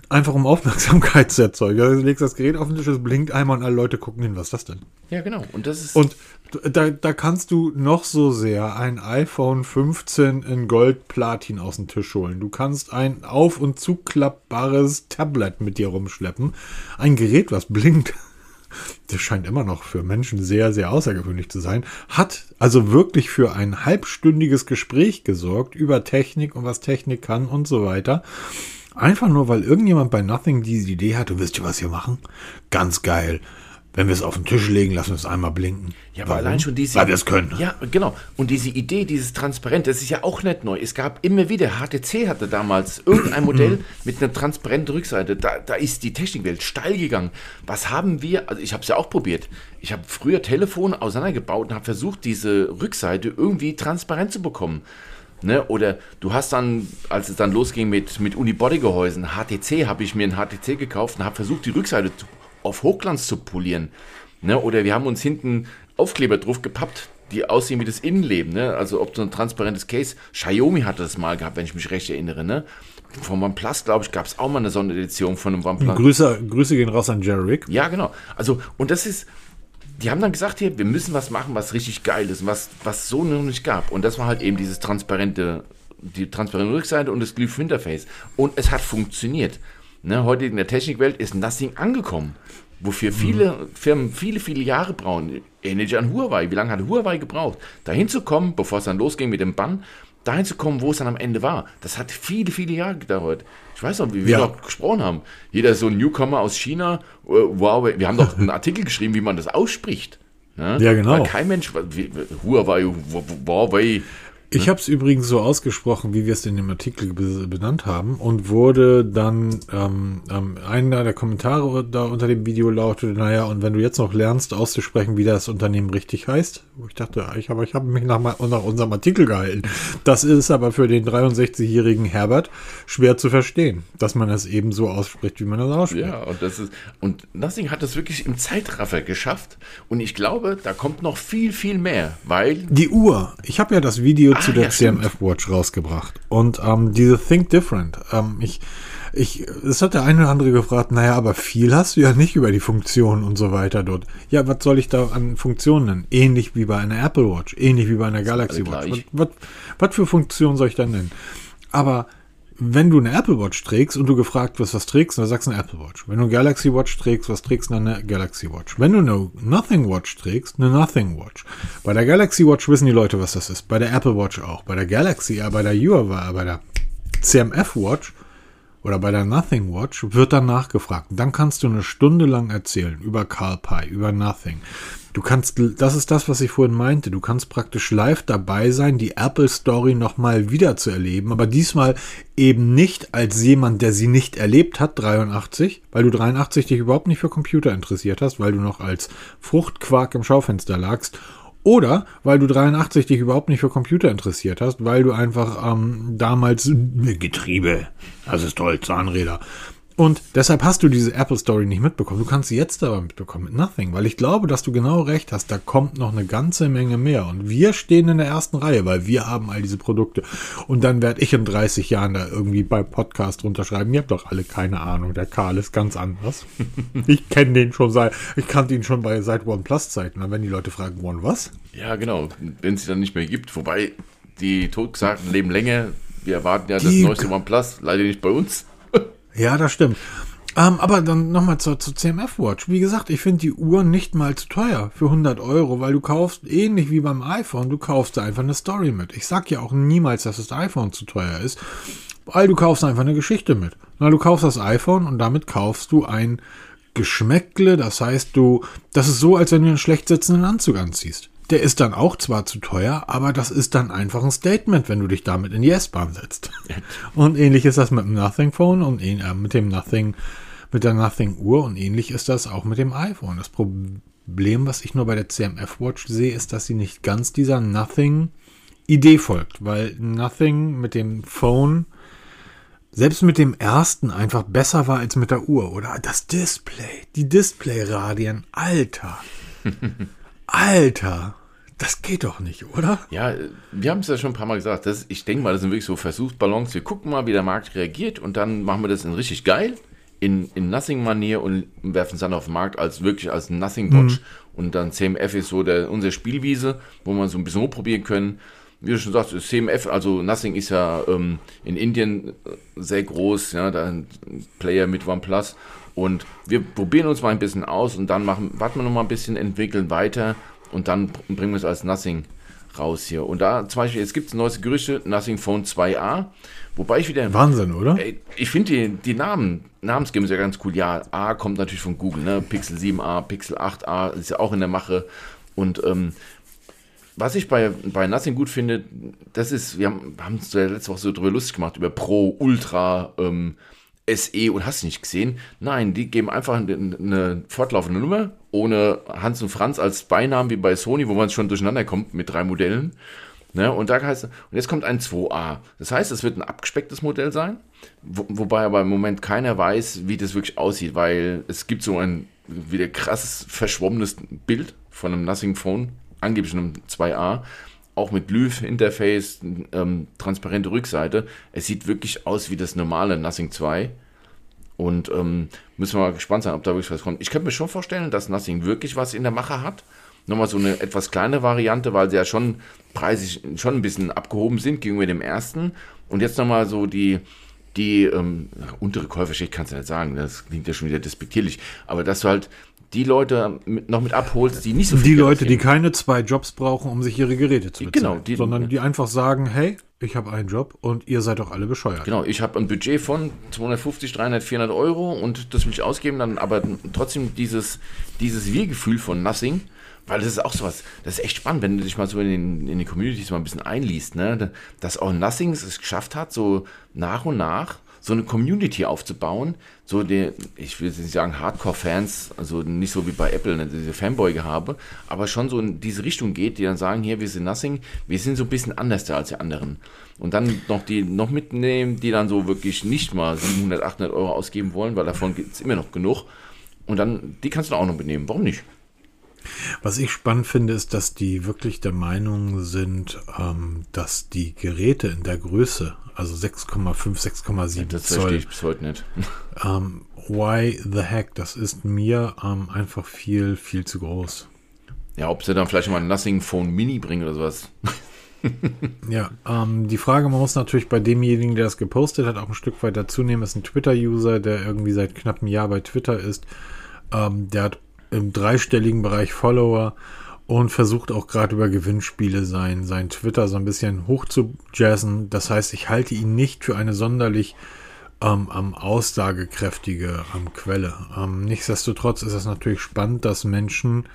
einfach um Aufmerksamkeit zu erzeugen. Also, du legst das Gerät auf den Tisch, es blinkt einmal und alle Leute gucken hin, was ist das denn? Ja, genau. Und das ist. Und da, da kannst du noch so sehr ein iPhone 15 in Gold Platin aus dem Tisch holen. Du kannst ein auf- und zuklappbares Tablet mit dir rumschleppen. Ein Gerät, was blinkt. Das scheint immer noch für Menschen sehr, sehr außergewöhnlich zu sein. Hat also wirklich für ein halbstündiges Gespräch gesorgt über Technik und was Technik kann und so weiter. Einfach nur, weil irgendjemand bei Nothing diese Idee hatte, wisst ihr, was wir machen? Ganz geil. Wenn wir es auf den Tisch legen, lassen wir es einmal blinken. Ja, aber allein schon diese. Weil wir es können. Ja, genau. Und diese Idee, dieses Transparent, das ist ja auch nicht neu. Es gab immer wieder, HTC hatte damals irgendein Modell mit einer transparenten Rückseite. Da, da ist die Technikwelt steil gegangen. Was haben wir, also ich habe es ja auch probiert. Ich habe früher Telefone auseinandergebaut und habe versucht, diese Rückseite irgendwie transparent zu bekommen. Ne? Oder du hast dann, als es dann losging mit, mit Unibody-Gehäusen, HTC, habe ich mir ein HTC gekauft und habe versucht, die Rückseite zu, auf Hochglanz zu polieren. Ne? Oder wir haben uns hinten Aufkleber drauf gepappt, die aussehen wie das Innenleben. Ne? Also ob so ein transparentes Case. Xiaomi hatte das mal gehabt, wenn ich mich recht erinnere. Ne? Von OnePlus, glaube ich, gab es auch mal eine Sonderedition von einem OnePlus. Grüße, Grüße gehen raus an Jerry Rick. Ja, genau. Also, und das ist, die haben dann gesagt, hier, wir müssen was machen, was richtig geil ist, was, was so noch nicht gab. Und das war halt eben dieses transparente, die transparente Rückseite und das Glyph Interface. Und es hat funktioniert. Ne, heute in der Technikwelt ist Nothing angekommen, wofür viele Firmen viele, viele Jahre brauchen. Ähnlich an Huawei. Wie lange hat Huawei gebraucht, dahin zu kommen, bevor es dann losging mit dem Bann, dahin zu kommen, wo es dann am Ende war? Das hat viele, viele Jahre gedauert. Ich weiß noch, wie wir Ja. noch gesprochen haben. Jeder so ein Newcomer aus China, äh, Huawei. Wir haben doch einen Artikel geschrieben, wie man das ausspricht. Ne? Ja, genau. Weil kein Mensch, Huawei, Huawei. Ne? Ich habe es übrigens so ausgesprochen, wie wir es in dem Artikel be- benannt haben und wurde dann, ähm, ähm, einer der Kommentare da unter dem Video lautete, naja, und wenn du jetzt noch lernst auszusprechen, wie das Unternehmen richtig heißt, wo ich dachte, ich, aber ich habe mich nach, nach unserem Artikel gehalten. Das ist aber für den 63-jährigen Herbert schwer zu verstehen, dass man es eben so ausspricht, wie man es ausspricht. Ja, und das ist und Nothing hat das wirklich im Zeitraffer geschafft und ich glaube, da kommt noch viel viel mehr, weil Die Uhr. Ich habe ja das Video Ah, zu der ja. CMF Watch rausgebracht. Und ähm, diese Think Different. Ähm, ich, ich, es hat der eine oder andere gefragt, naja, aber viel hast du ja nicht über die Funktionen und so weiter dort. Ja, was soll ich da an Funktionen nennen? Ähnlich wie bei einer Apple Watch, ähnlich wie bei einer Galaxy Watch. Was, was, was für Funktionen soll ich da nennen? Aber wenn du eine Apple Watch trägst und du gefragt wirst, was trägst, dann sagst du eine Apple Watch. Wenn du eine Galaxy Watch trägst, was trägst du dann eine Galaxy Watch? Wenn du eine Nothing Watch trägst, eine Nothing Watch. Bei der Galaxy Watch wissen die Leute, was das ist. Bei der Apple Watch auch. Bei der Galaxy, äh, bei der Huawei, bei der CMF Watch oder bei der Nothing Watch wird dann nachgefragt. Dann kannst du eine Stunde lang erzählen über Carl Pie, über Nothing. Du kannst, das ist das, was ich vorhin meinte. Du kannst praktisch live dabei sein, die Apple Story nochmal wieder zu erleben, aber diesmal eben nicht als jemand, der sie nicht erlebt hat, 83, weil du 83 dich überhaupt nicht für Computer interessiert hast, weil du noch als Fruchtquark im Schaufenster lagst oder weil du 83 dich überhaupt nicht für Computer interessiert hast, weil du einfach ähm, damals Getriebe, das ist toll, Zahnräder. Und deshalb hast du diese Apple Story nicht mitbekommen. Du kannst sie jetzt aber mitbekommen mit Nothing, weil ich glaube, dass du genau recht hast. Da kommt noch eine ganze Menge mehr. Und wir stehen in der ersten Reihe, weil wir haben all diese Produkte. Und dann werde ich in 30 Jahren da irgendwie beim Podcast runterschreiben. Ihr habt doch alle keine Ahnung. Der Karl ist ganz anders. ich kenne den schon seit, ich kannte ihn schon bei seit OnePlus-Zeiten. Dann wenn die Leute fragen, One was? ja genau, wenn es sie dann nicht mehr gibt, wobei die Totgesagten leben länger. Wir erwarten ja das Die- neueste OnePlus, leider nicht bei uns. Ja, das stimmt. Ähm, aber dann nochmal zur, zur CMF Watch. Wie gesagt, ich finde die Uhr nicht mal zu teuer für 100 Euro, weil du kaufst, ähnlich wie beim iPhone, du kaufst da einfach eine Story mit. Ich sag ja auch niemals, dass das iPhone zu teuer ist, weil du kaufst einfach eine Geschichte mit. Na, du kaufst das iPhone und damit kaufst du ein Geschmäckle, das heißt du, das ist so, als wenn du einen schlecht sitzenden Anzug anziehst. Der ist dann auch zwar zu teuer, aber das ist dann einfach ein Statement, wenn du dich damit in die S-Bahn setzt. Und ähnlich ist das mit dem Nothing Phone und äh, mit dem Nothing, mit der Nothing Uhr und ähnlich ist das auch mit dem iPhone. Das Problem, was ich nur bei der CMF Watch sehe, ist, dass sie nicht ganz dieser Nothing Idee folgt, weil Nothing mit dem Phone selbst mit dem ersten einfach besser war als mit der Uhr. Oder das Display, die Displayradien, Alter. Alter, das geht doch nicht, oder? Ja, wir haben es ja schon ein paar Mal gesagt. Das, ich denke mal, das sind wirklich so Versuchsballons. Wir gucken mal, wie der Markt reagiert und dann machen wir das in richtig geil, in, in Nothing-Manier und werfen es dann auf den Markt als wirklich als Nothing-Watch. Und dann CMF ist so der, unsere Spielwiese, wo man so ein bisschen rumprobieren können. Wie du schon sagst, CMF, also Nothing ist ja ähm, in Indien äh, sehr groß, ja, da ein Player mit OnePlus. Und wir probieren uns mal ein bisschen aus und dann machen, warten wir noch mal ein bisschen, entwickeln weiter und dann bringen wir es als Nothing raus hier. Und da zum Beispiel, es gibt neueste Gerüchte, Nothing Phone 2a, wobei ich wieder... Wahnsinn, oder? Ey, ich finde die, die Namen, Namensgebung ist ja ganz cool. Ja, A kommt natürlich von Google, ne? Pixel 7a, Pixel 8a ist ja auch in der Mache. Und ähm, was ich bei, bei Nothing gut finde, das ist, wir haben haben uns ja letzte Woche so drüber lustig gemacht, über Pro, Ultra, ähm, SE und hast nicht gesehen. Nein, die geben einfach eine, fortlaufende Nummer, ohne Hans und Franz als Beinamen wie bei Sony, wo man schon durcheinander kommt mit drei Modellen. Ne, und da heißt und jetzt kommt ein 2a. Das heißt, es wird ein abgespecktes Modell sein, wo, wobei aber im Moment keiner weiß, wie das wirklich aussieht, weil es gibt so ein wieder krasses verschwommenes Bild von einem Nothing Phone, angeblich einem 2a, auch mit Lyph-Interface, ähm, transparente Rückseite. Es sieht wirklich aus wie das normale Nothing 2. Und ähm, müssen wir mal gespannt sein, ob da wirklich was kommt. Ich könnte mir schon vorstellen, dass Nothing wirklich was in der Mache hat. Nochmal so eine etwas kleine Variante, weil sie ja schon preisig schon ein bisschen abgehoben sind gegenüber dem ersten. Und jetzt nochmal so die, die ähm, untere Käuferschicht kannst du nicht sagen, das klingt ja schon wieder despektierlich. Aber dass du halt die Leute mit, noch mit abholst, die nicht so viel Die Geld Leute, die ausgeben. keine zwei Jobs brauchen, um sich ihre Geräte zu bezahlen. Genau, die- sondern die einfach sagen, hey, ich habe einen Job und ihr seid doch alle bescheuert. Genau, ich habe ein Budget von 250, 300, 400 Euro und das will ich ausgeben, dann aber trotzdem dieses, dieses Wir-Gefühl von Nothing, weil das ist auch sowas, das ist echt spannend, wenn du dich mal so in den, in die Communities mal ein bisschen einliest, ne? dass auch Nothings es geschafft hat, so nach und nach so eine Community aufzubauen, so die, ich will nicht sagen Hardcore-Fans, also nicht so wie bei Apple, ne, diese Fanboy-Gehabe, aber schon so in diese Richtung geht, die dann sagen, hier, wir sind Nothing, wir sind so ein bisschen anders als die anderen. Und dann noch die noch mitnehmen, die dann so wirklich nicht mal 700, 800 Euro ausgeben wollen, weil davon gibt es immer noch genug. Und dann, die kannst du auch noch mitnehmen. Warum nicht? Was ich spannend finde, ist, dass die wirklich der Meinung sind, ähm, dass die Geräte in der Größe, also 6,5, 6,7 Ja, das Zoll, verstehe ich bis heute nicht. ähm, why the heck, das ist mir ähm, einfach viel, viel zu groß. Ja, ob sie dann vielleicht mal ein Nothing Phone Mini bringen oder sowas. Ja, ähm, die Frage, man muss natürlich bei demjenigen, der das gepostet hat, auch ein Stück weit dazu nehmen, ist ein Twitter-User, der irgendwie seit knapp einem Jahr bei Twitter ist. Ähm, der hat im dreistelligen Bereich Follower und versucht auch gerade über Gewinnspiele sein, sein Twitter so ein bisschen hoch zu jazzen. Das heißt, ich halte ihn nicht für eine sonderlich ähm, ähm, aussagekräftige ähm, Quelle. Ähm, nichtsdestotrotz ist es natürlich spannend, dass Menschen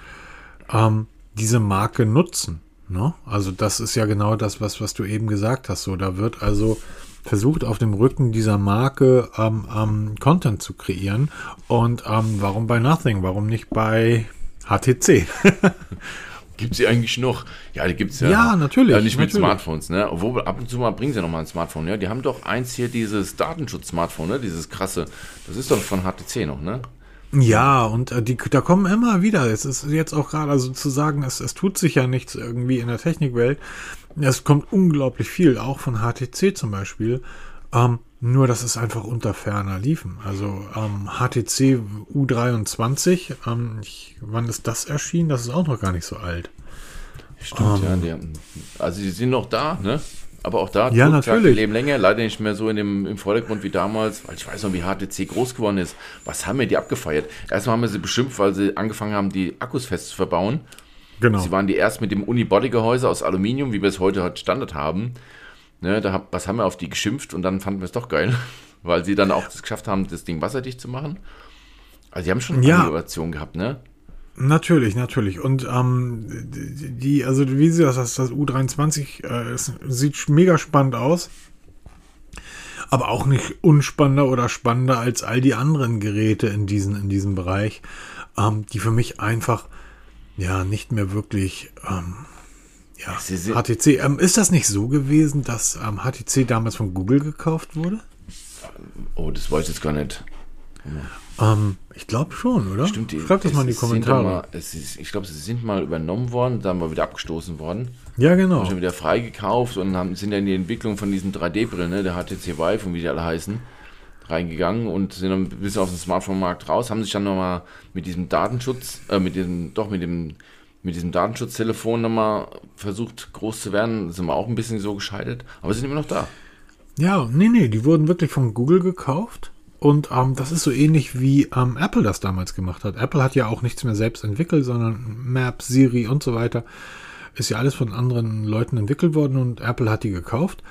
ähm, diese Marke nutzen. Ne? Also das ist ja genau das, was, was du eben gesagt hast. So, da wird also versucht, auf dem Rücken dieser Marke ähm, ähm, Content zu kreieren. Und ähm, warum bei Nothing? Warum nicht bei HTC? Gibt sie eigentlich noch? Ja, die gibt es ja. Ja, natürlich, Ja, nicht mit natürlich. Smartphones, ne? Obwohl, ab und zu mal bringen sie noch mal ein Smartphone, ja. Die haben doch eins hier, dieses Datenschutz-Smartphone, ne? Dieses krasse. Das ist doch von HTC noch, ne? Ja, und äh, die, da kommen immer wieder. Es ist jetzt auch gerade, also zu sagen, es, es tut sich ja nichts irgendwie in der Technikwelt. Es kommt unglaublich viel, auch von HTC zum Beispiel. Ähm, nur, das ist einfach unter ferner liefen. Also ähm, HTC U23, ähm, ich, wann ist das erschienen? Das ist auch noch gar nicht so alt. Stimmt, ja. Die also die sind noch da, ne? Aber auch da, Ja, natürlich. leben länger, leider nicht mehr so in dem, im Vordergrund wie damals, weil ich weiß noch, wie HTC groß geworden ist. Was haben wir die abgefeiert? Erstmal haben wir sie beschimpft, weil sie angefangen haben, die Akkus fest zu verbauen. Genau. Sie waren die erst mit dem Unibody-Gehäuse aus Aluminium, wie wir es heute halt Standard haben. Ne, da, hab- was haben wir auf die geschimpft und dann fanden wir es doch geil, weil sie dann auch es geschafft haben, das Ding wasserdicht zu machen. Also sie haben schon Ja. Innovation gehabt, ne? Natürlich, natürlich. Und ähm, die, also wie sie das, das, das U23 äh, es sieht mega spannend aus. Aber auch nicht unspannender oder spannender als all die anderen Geräte in, diesen, in diesem Bereich, ähm, die für mich einfach ja nicht mehr wirklich ähm, ja, HTC. Ähm, ist das nicht so gewesen, dass ähm, HTC damals von Google gekauft wurde? Oh, das weiß ich jetzt gar nicht. Ähm, ich glaube schon, oder? Stimmt, Schreibt das mal in die Kommentare. Mal, ist, ich glaube, sie sind mal übernommen worden, dann mal wieder abgestoßen worden. ja, genau. Schon wieder freigekauft und haben, sind dann in die Entwicklung von diesen 3D-Brillen, ne, der HTC Vive und wie die alle heißen, reingegangen und sind dann bis auf den Smartphone-Markt raus, haben sich dann nochmal mit diesem Datenschutz, äh, mit diesem, doch mit dem, mit diesem Datenschutztelefon nochmal versucht groß zu werden, sind wir auch ein bisschen so gescheitert, aber sind immer noch da. Ja, nee, nee, die wurden wirklich von Google gekauft. Und ähm, das ist so ähnlich wie ähm, Apple das damals gemacht hat. Apple hat ja auch nichts mehr selbst entwickelt, sondern Maps, Siri und so weiter. Ist ja alles von anderen Leuten entwickelt worden und Apple hat die gekauft.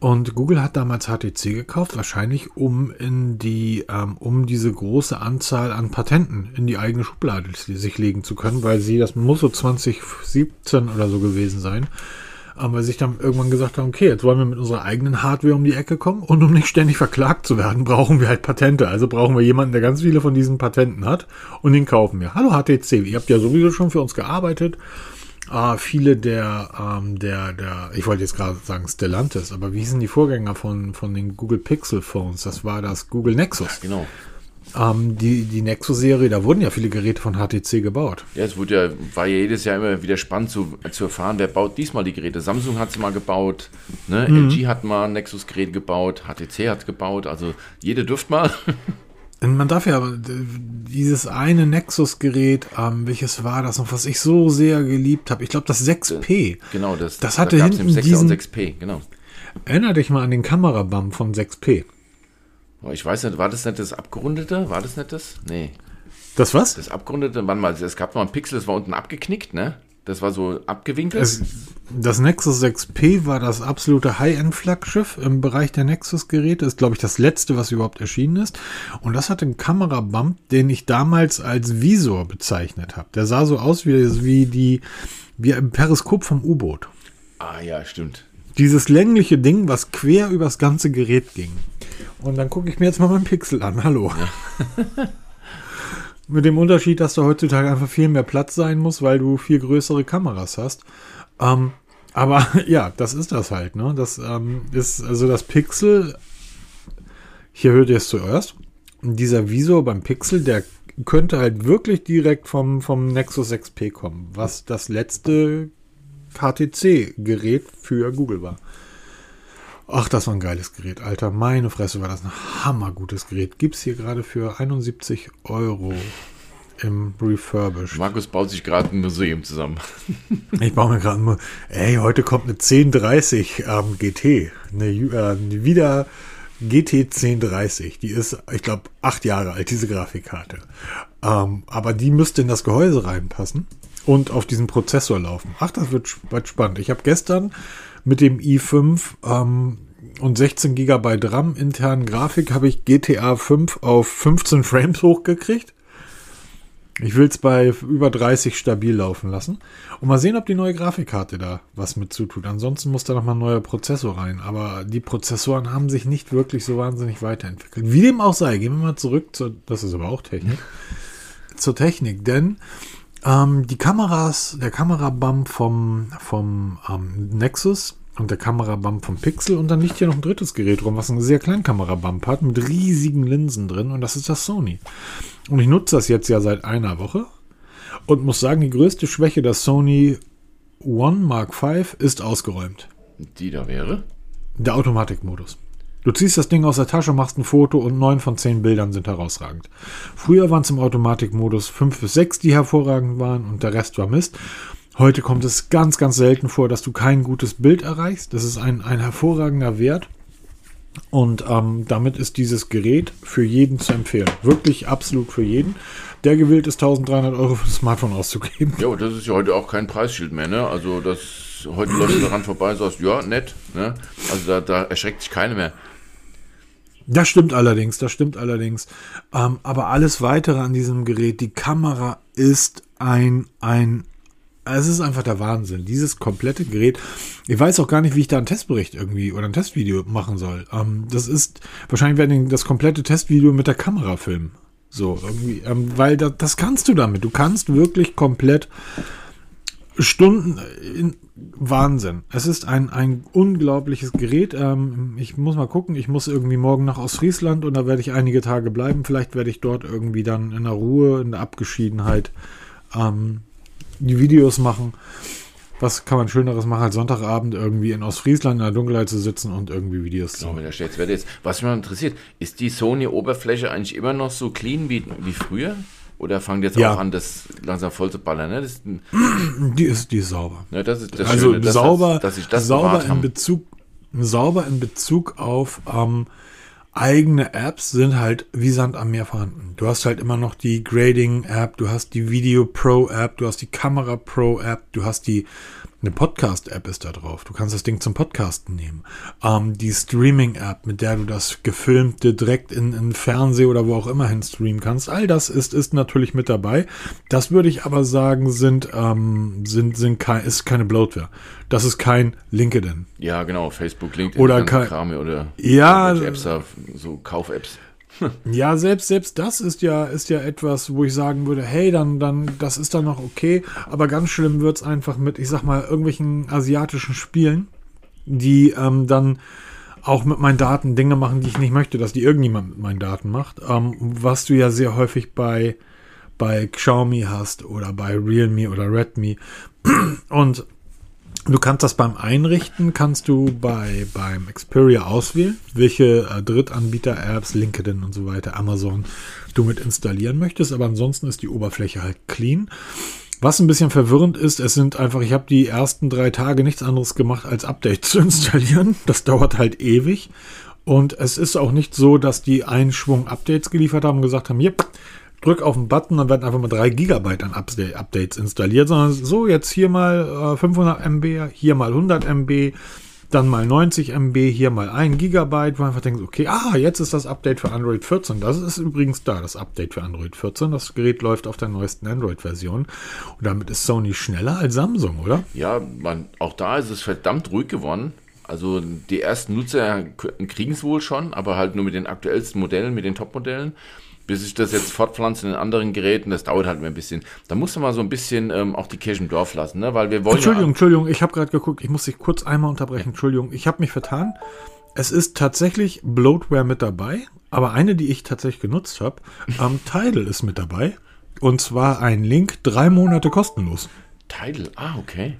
Und Google hat damals HTC gekauft, wahrscheinlich um in die, ähm, um diese große Anzahl an Patenten in die eigene Schublade sich legen zu können, weil sie, das muss so 2017 oder so gewesen sein, ähm, weil sie sich dann irgendwann gesagt haben, okay, jetzt wollen wir mit unserer eigenen Hardware um die Ecke kommen und um nicht ständig verklagt zu werden, brauchen wir halt Patente. Also brauchen wir jemanden, der ganz viele von diesen Patenten hat und den kaufen wir. Hallo HTC, ihr habt ja sowieso schon für uns gearbeitet. Äh, viele der, ähm, der, der, ich wollte jetzt gerade sagen Stellantis, aber wie hießen die Vorgänger von, von den Google Pixel Phones? Das war das Google Nexus. Genau. Ähm, die, die Nexus-Serie, da wurden ja viele Geräte von HTC gebaut. Ja, es wurde ja, war ja jedes Jahr immer wieder spannend zu, zu erfahren, wer baut diesmal die Geräte. Samsung hat sie mal gebaut, ne? LG hat mal ein Nexus-Gerät gebaut, HTC hat gebaut, also jede dürft mal. Man darf ja dieses eine Nexus-Gerät, ähm, welches war das noch, was ich so sehr geliebt habe? Ich glaube, das 6P. genau, das, Das hatte gab's hinten im 6er diesen- und 6P, genau. Erinner dich mal an den Kamerabump von 6P. Aber Ich weiß nicht, war das nicht das Abgerundete? War das nicht das? Nee. Das was? Das Abgerundete, wann mal, es gab mal ein Pixel, das war unten abgeknickt, ne? Das war so abgewinkelt? Es, das Nexus 6P war das absolute High-End-Flaggschiff im Bereich der Nexus-Geräte. Ist, glaube ich, das letzte, was überhaupt erschienen ist. Und das hatte einen Kamerabump, den ich damals als Visor bezeichnet habe. Der sah so aus wie, wie die wie ein Periskop vom U-Boot. Ah ja, stimmt. Dieses längliche Ding, was quer übers ganze Gerät ging. Und dann gucke ich mir jetzt mal meinen Pixel an. Hallo. Ja. Mit dem Unterschied, dass da heutzutage einfach viel mehr Platz sein muss, weil du viel größere Kameras hast. Ähm, aber ja, das ist das halt. Ne? Das ähm, ist also das Pixel. Hier hört ihr es zuerst. Dieser Visor beim Pixel, der könnte halt wirklich direkt vom, vom Nexus 6P kommen, was das letzte KTC-Gerät für Google war. Ach, das war ein geiles Gerät, Alter. Meine Fresse war das ein hammergutes Gerät. Gibt es hier gerade für 71 Euro im Refurbish. Markus baut sich gerade ein Museum zusammen. ich baue mir gerade ein Ey, heute kommt eine 1030 ähm, GT. Eine, äh, wieder GT 1030. Die ist, ich glaube, acht Jahre alt, diese Grafikkarte. Ähm, aber die müsste in das Gehäuse reinpassen und auf diesen Prozessor laufen. Ach, das wird, wird spannend. Ich habe gestern mit dem i5 ähm, und 16 GB RAM internen Grafik habe ich GTA 5 auf 15 Frames hochgekriegt. Ich will es bei über 30 stabil laufen lassen. Und mal sehen, ob die neue Grafikkarte da was mit zutut. Ansonsten muss da nochmal ein neuer Prozessor rein. Aber die Prozessoren haben sich nicht wirklich so wahnsinnig weiterentwickelt. Wie dem auch sei, gehen wir mal zurück zur, das ist aber auch Technik, zur Technik. Denn ähm, die Kameras, der Kamerabump vom, vom ähm, Nexus und der Kamerabump vom Pixel und dann liegt hier noch ein drittes Gerät rum, was einen sehr kleinen Kamerabump hat mit riesigen Linsen drin und das ist das Sony. Und ich nutze das jetzt ja seit einer Woche und muss sagen, die größte Schwäche der Sony One Mark V ist ausgeräumt. Die da wäre? Der Automatikmodus. Du ziehst das Ding aus der Tasche, machst ein Foto und neun von zehn Bildern sind herausragend. Früher waren es im Automatikmodus fünf bis sechs, die hervorragend waren und der Rest war Mist. Heute kommt es ganz, ganz selten vor, dass du kein gutes Bild erreichst. Das ist ein, ein hervorragender Wert. Und ähm, damit ist dieses Gerät für jeden zu empfehlen. Wirklich absolut für jeden, der gewillt ist, 1300 Euro für das Smartphone auszugeben. Ja, das ist ja heute auch kein Preisschild mehr. Ne? Also das heute du daran vorbei sagst, ja, nett. Ne? Also da, da erschreckt sich keiner mehr. Das stimmt allerdings, das stimmt allerdings. Ähm, aber alles weitere an diesem Gerät, die Kamera ist ein, ein, es ist einfach der Wahnsinn. Dieses komplette Gerät. Ich weiß auch gar nicht, wie ich da einen Testbericht irgendwie oder ein Testvideo machen soll. Ähm, das ist, wahrscheinlich werden das komplette Testvideo mit der Kamera filmen. So, irgendwie, ähm, weil da, das kannst du damit. Du kannst wirklich komplett Stunden in Wahnsinn. Es ist ein, ein unglaubliches Gerät. Ähm, ich muss mal gucken. Ich muss irgendwie morgen nach Ostfriesland und da werde ich einige Tage bleiben. Vielleicht werde ich dort irgendwie dann in der Ruhe, in der Abgeschiedenheit ähm, die Videos machen. Was kann man Schöneres machen, als Sonntagabend irgendwie in Ostfriesland in der Dunkelheit zu sitzen und irgendwie Videos genau, zu machen? Jetzt, was mich mal interessiert, ist die Sony-Oberfläche eigentlich immer noch so clean wie, wie früher? Oder fangen jetzt ja. auch an, das langsam voll zu ballern? Ne? Das, die, ist, die ist sauber. Ja, das ist das also Schöne, sauber, dass, dass ich das sauber in Bezug, sauber in Bezug auf ähm, eigene Apps sind halt wie Sand am Meer vorhanden. Du hast halt immer noch die Grading App, du hast die Video Pro App, du hast die Kamera Pro App, du hast die eine Podcast-App ist da drauf. Du kannst das Ding zum Podcasten nehmen. Ähm, die Streaming-App, mit der du das Gefilmte direkt in, in Fernseh oder wo auch immer hin streamen kannst. All das ist, ist natürlich mit dabei. Das würde ich aber sagen, sind, ähm, sind, sind kein, ist keine Bloatware. Das ist kein LinkedIn. Ja, genau. Facebook, LinkedIn, oder kein, Kram oder ja, Apps, so Kauf-Apps. Ja, selbst, selbst das ist ja, ist ja etwas, wo ich sagen würde, hey, dann, dann, das ist dann noch okay. Aber ganz schlimm wird es einfach mit, ich sag mal, irgendwelchen asiatischen Spielen, die ähm, dann auch mit meinen Daten Dinge machen, die ich nicht möchte, dass die irgendjemand mit meinen Daten macht. Ähm, was du ja sehr häufig bei, bei Xiaomi hast oder bei Realme oder Redmi. Und Du kannst das beim Einrichten, kannst du bei, beim Xperia auswählen, welche äh, Drittanbieter-Apps, LinkedIn und so weiter, Amazon du mit installieren möchtest, aber ansonsten ist die Oberfläche halt clean. Was ein bisschen verwirrend ist, es sind einfach, ich habe die ersten drei Tage nichts anderes gemacht, als Update zu installieren. Das dauert halt ewig. Und es ist auch nicht so, dass die einen Schwung Updates geliefert haben und gesagt haben, yep, drück auf den Button, dann werden einfach mal 3 Gigabyte an Updates installiert, sondern so jetzt hier mal äh, 500 MB, hier mal 100 MB, dann mal 90 MB, hier mal 1 Gigabyte, wo man einfach denkt, okay, ah, jetzt ist das Update für Android 14. Das ist übrigens da, das Update für Android 14. Das Gerät läuft auf der neuesten Android-Version. Und damit ist Sony schneller als Samsung, oder? Ja, man, auch da ist es verdammt ruhig geworden. Also die ersten Nutzer kriegen es wohl schon, aber halt nur mit den aktuellsten Modellen, mit den Top-Modellen bis ich das jetzt fortpflanze in anderen Geräten, das dauert halt mir ein bisschen. Da musst du mal so ein bisschen ähm, auch die Kirche im Dorf lassen, ne? weil wir wollen. Entschuldigung, ja Entschuldigung, ich habe gerade geguckt, ich muss dich kurz einmal unterbrechen. Entschuldigung, ich habe mich vertan. Es ist tatsächlich Bloatware mit dabei, aber eine, die ich tatsächlich genutzt habe, ähm, Tidal ist mit dabei. Und zwar ein Link, drei Monate kostenlos. Tidal, ah, okay.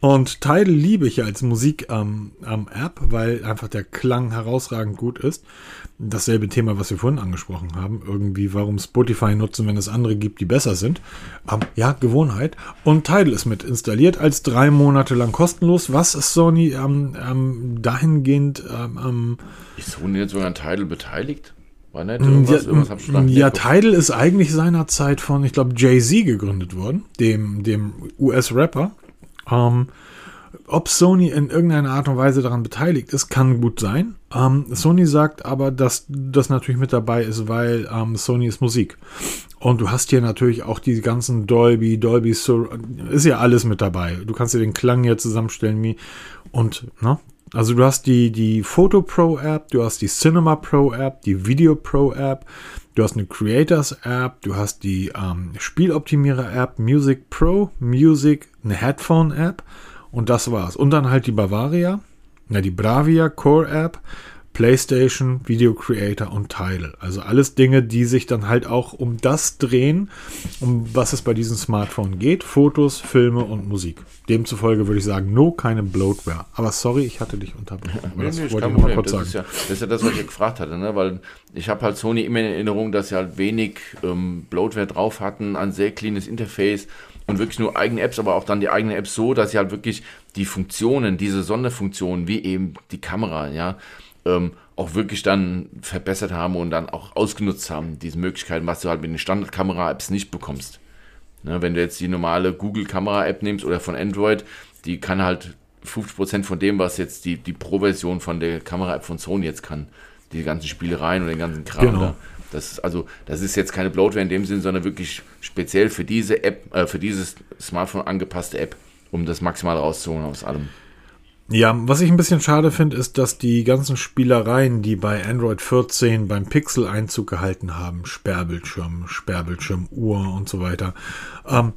Und Tidal liebe ich ja als Musik ähm, ähm, App, weil einfach der Klang herausragend gut ist. Dasselbe Thema, was wir vorhin angesprochen haben. Irgendwie, warum Spotify nutzen, wenn es andere gibt, die besser sind. Ähm, ja, Gewohnheit. Und Tidal ist mit installiert als drei Monate lang kostenlos. Was ist Sony ähm, ähm, dahingehend? Ähm, ähm ist Sony jetzt sogar an Tidal beteiligt? War nicht irgendwas, ja, irgendwas ja Tidal ist eigentlich seinerzeit von, ich glaube, Jay-Z gegründet worden, dem, dem US-Rapper. Ähm, ob Sony in irgendeiner Art und Weise daran beteiligt ist, kann gut sein. Ähm, Sony sagt aber, dass das natürlich mit dabei ist, weil ähm, Sony ist Musik. Und du hast hier natürlich auch die ganzen Dolby, Dolby ist ja alles mit dabei. Du kannst dir den Klang hier zusammenstellen. Und, ne? Also du hast die, die Photo Pro App, du hast die Cinema Pro App, die Video Pro App, du hast eine Creators App, du hast die ähm, Spieloptimierer App, Music Pro, Music, eine Headphone App und das war's. Und dann halt die Bavaria, na, die Bravia Core App, PlayStation, Video Creator und Tidal. Also alles Dinge, die sich dann halt auch um das drehen, um was es bei diesem Smartphone geht. Fotos, Filme und Musik. Demzufolge würde ich sagen, no, keine Bloatware. Aber sorry, ich hatte dich unterbrochen. Ja, das nee, wollte ich mal kurz das sagen. Ist ja, das ist ja das, was ich gefragt hatte, ne? weil ich habe halt Sony immer in Erinnerung, dass sie halt wenig ähm, Bloatware drauf hatten, ein sehr cleanes Interface und wirklich nur eigene Apps, aber auch dann die eigenen Apps so, dass sie halt wirklich die Funktionen, diese Sonderfunktionen, wie eben die Kamera, ja, ähm, auch wirklich dann verbessert haben und dann auch ausgenutzt haben, diese Möglichkeiten, was du halt mit den Standardkamera-Apps nicht bekommst. Ne, wenn du jetzt die normale Google-Kamera-App nimmst oder von Android, die kann halt 50% von dem, was jetzt die, die Pro-Version von der Kamera-App von Sony jetzt kann. Die ganzen Spielereien und den ganzen Kram genau. da. Das ist also, das ist jetzt keine Bloatware in dem Sinn, sondern wirklich speziell für diese App, äh, für dieses Smartphone angepasste App, um das maximal rauszuholen aus allem. Ja, was ich ein bisschen schade finde, ist, dass die ganzen Spielereien, die bei Android 14 beim Pixel Einzug gehalten haben, Sperrbildschirm, Sperrbildschirm, Uhr und so weiter, ähm,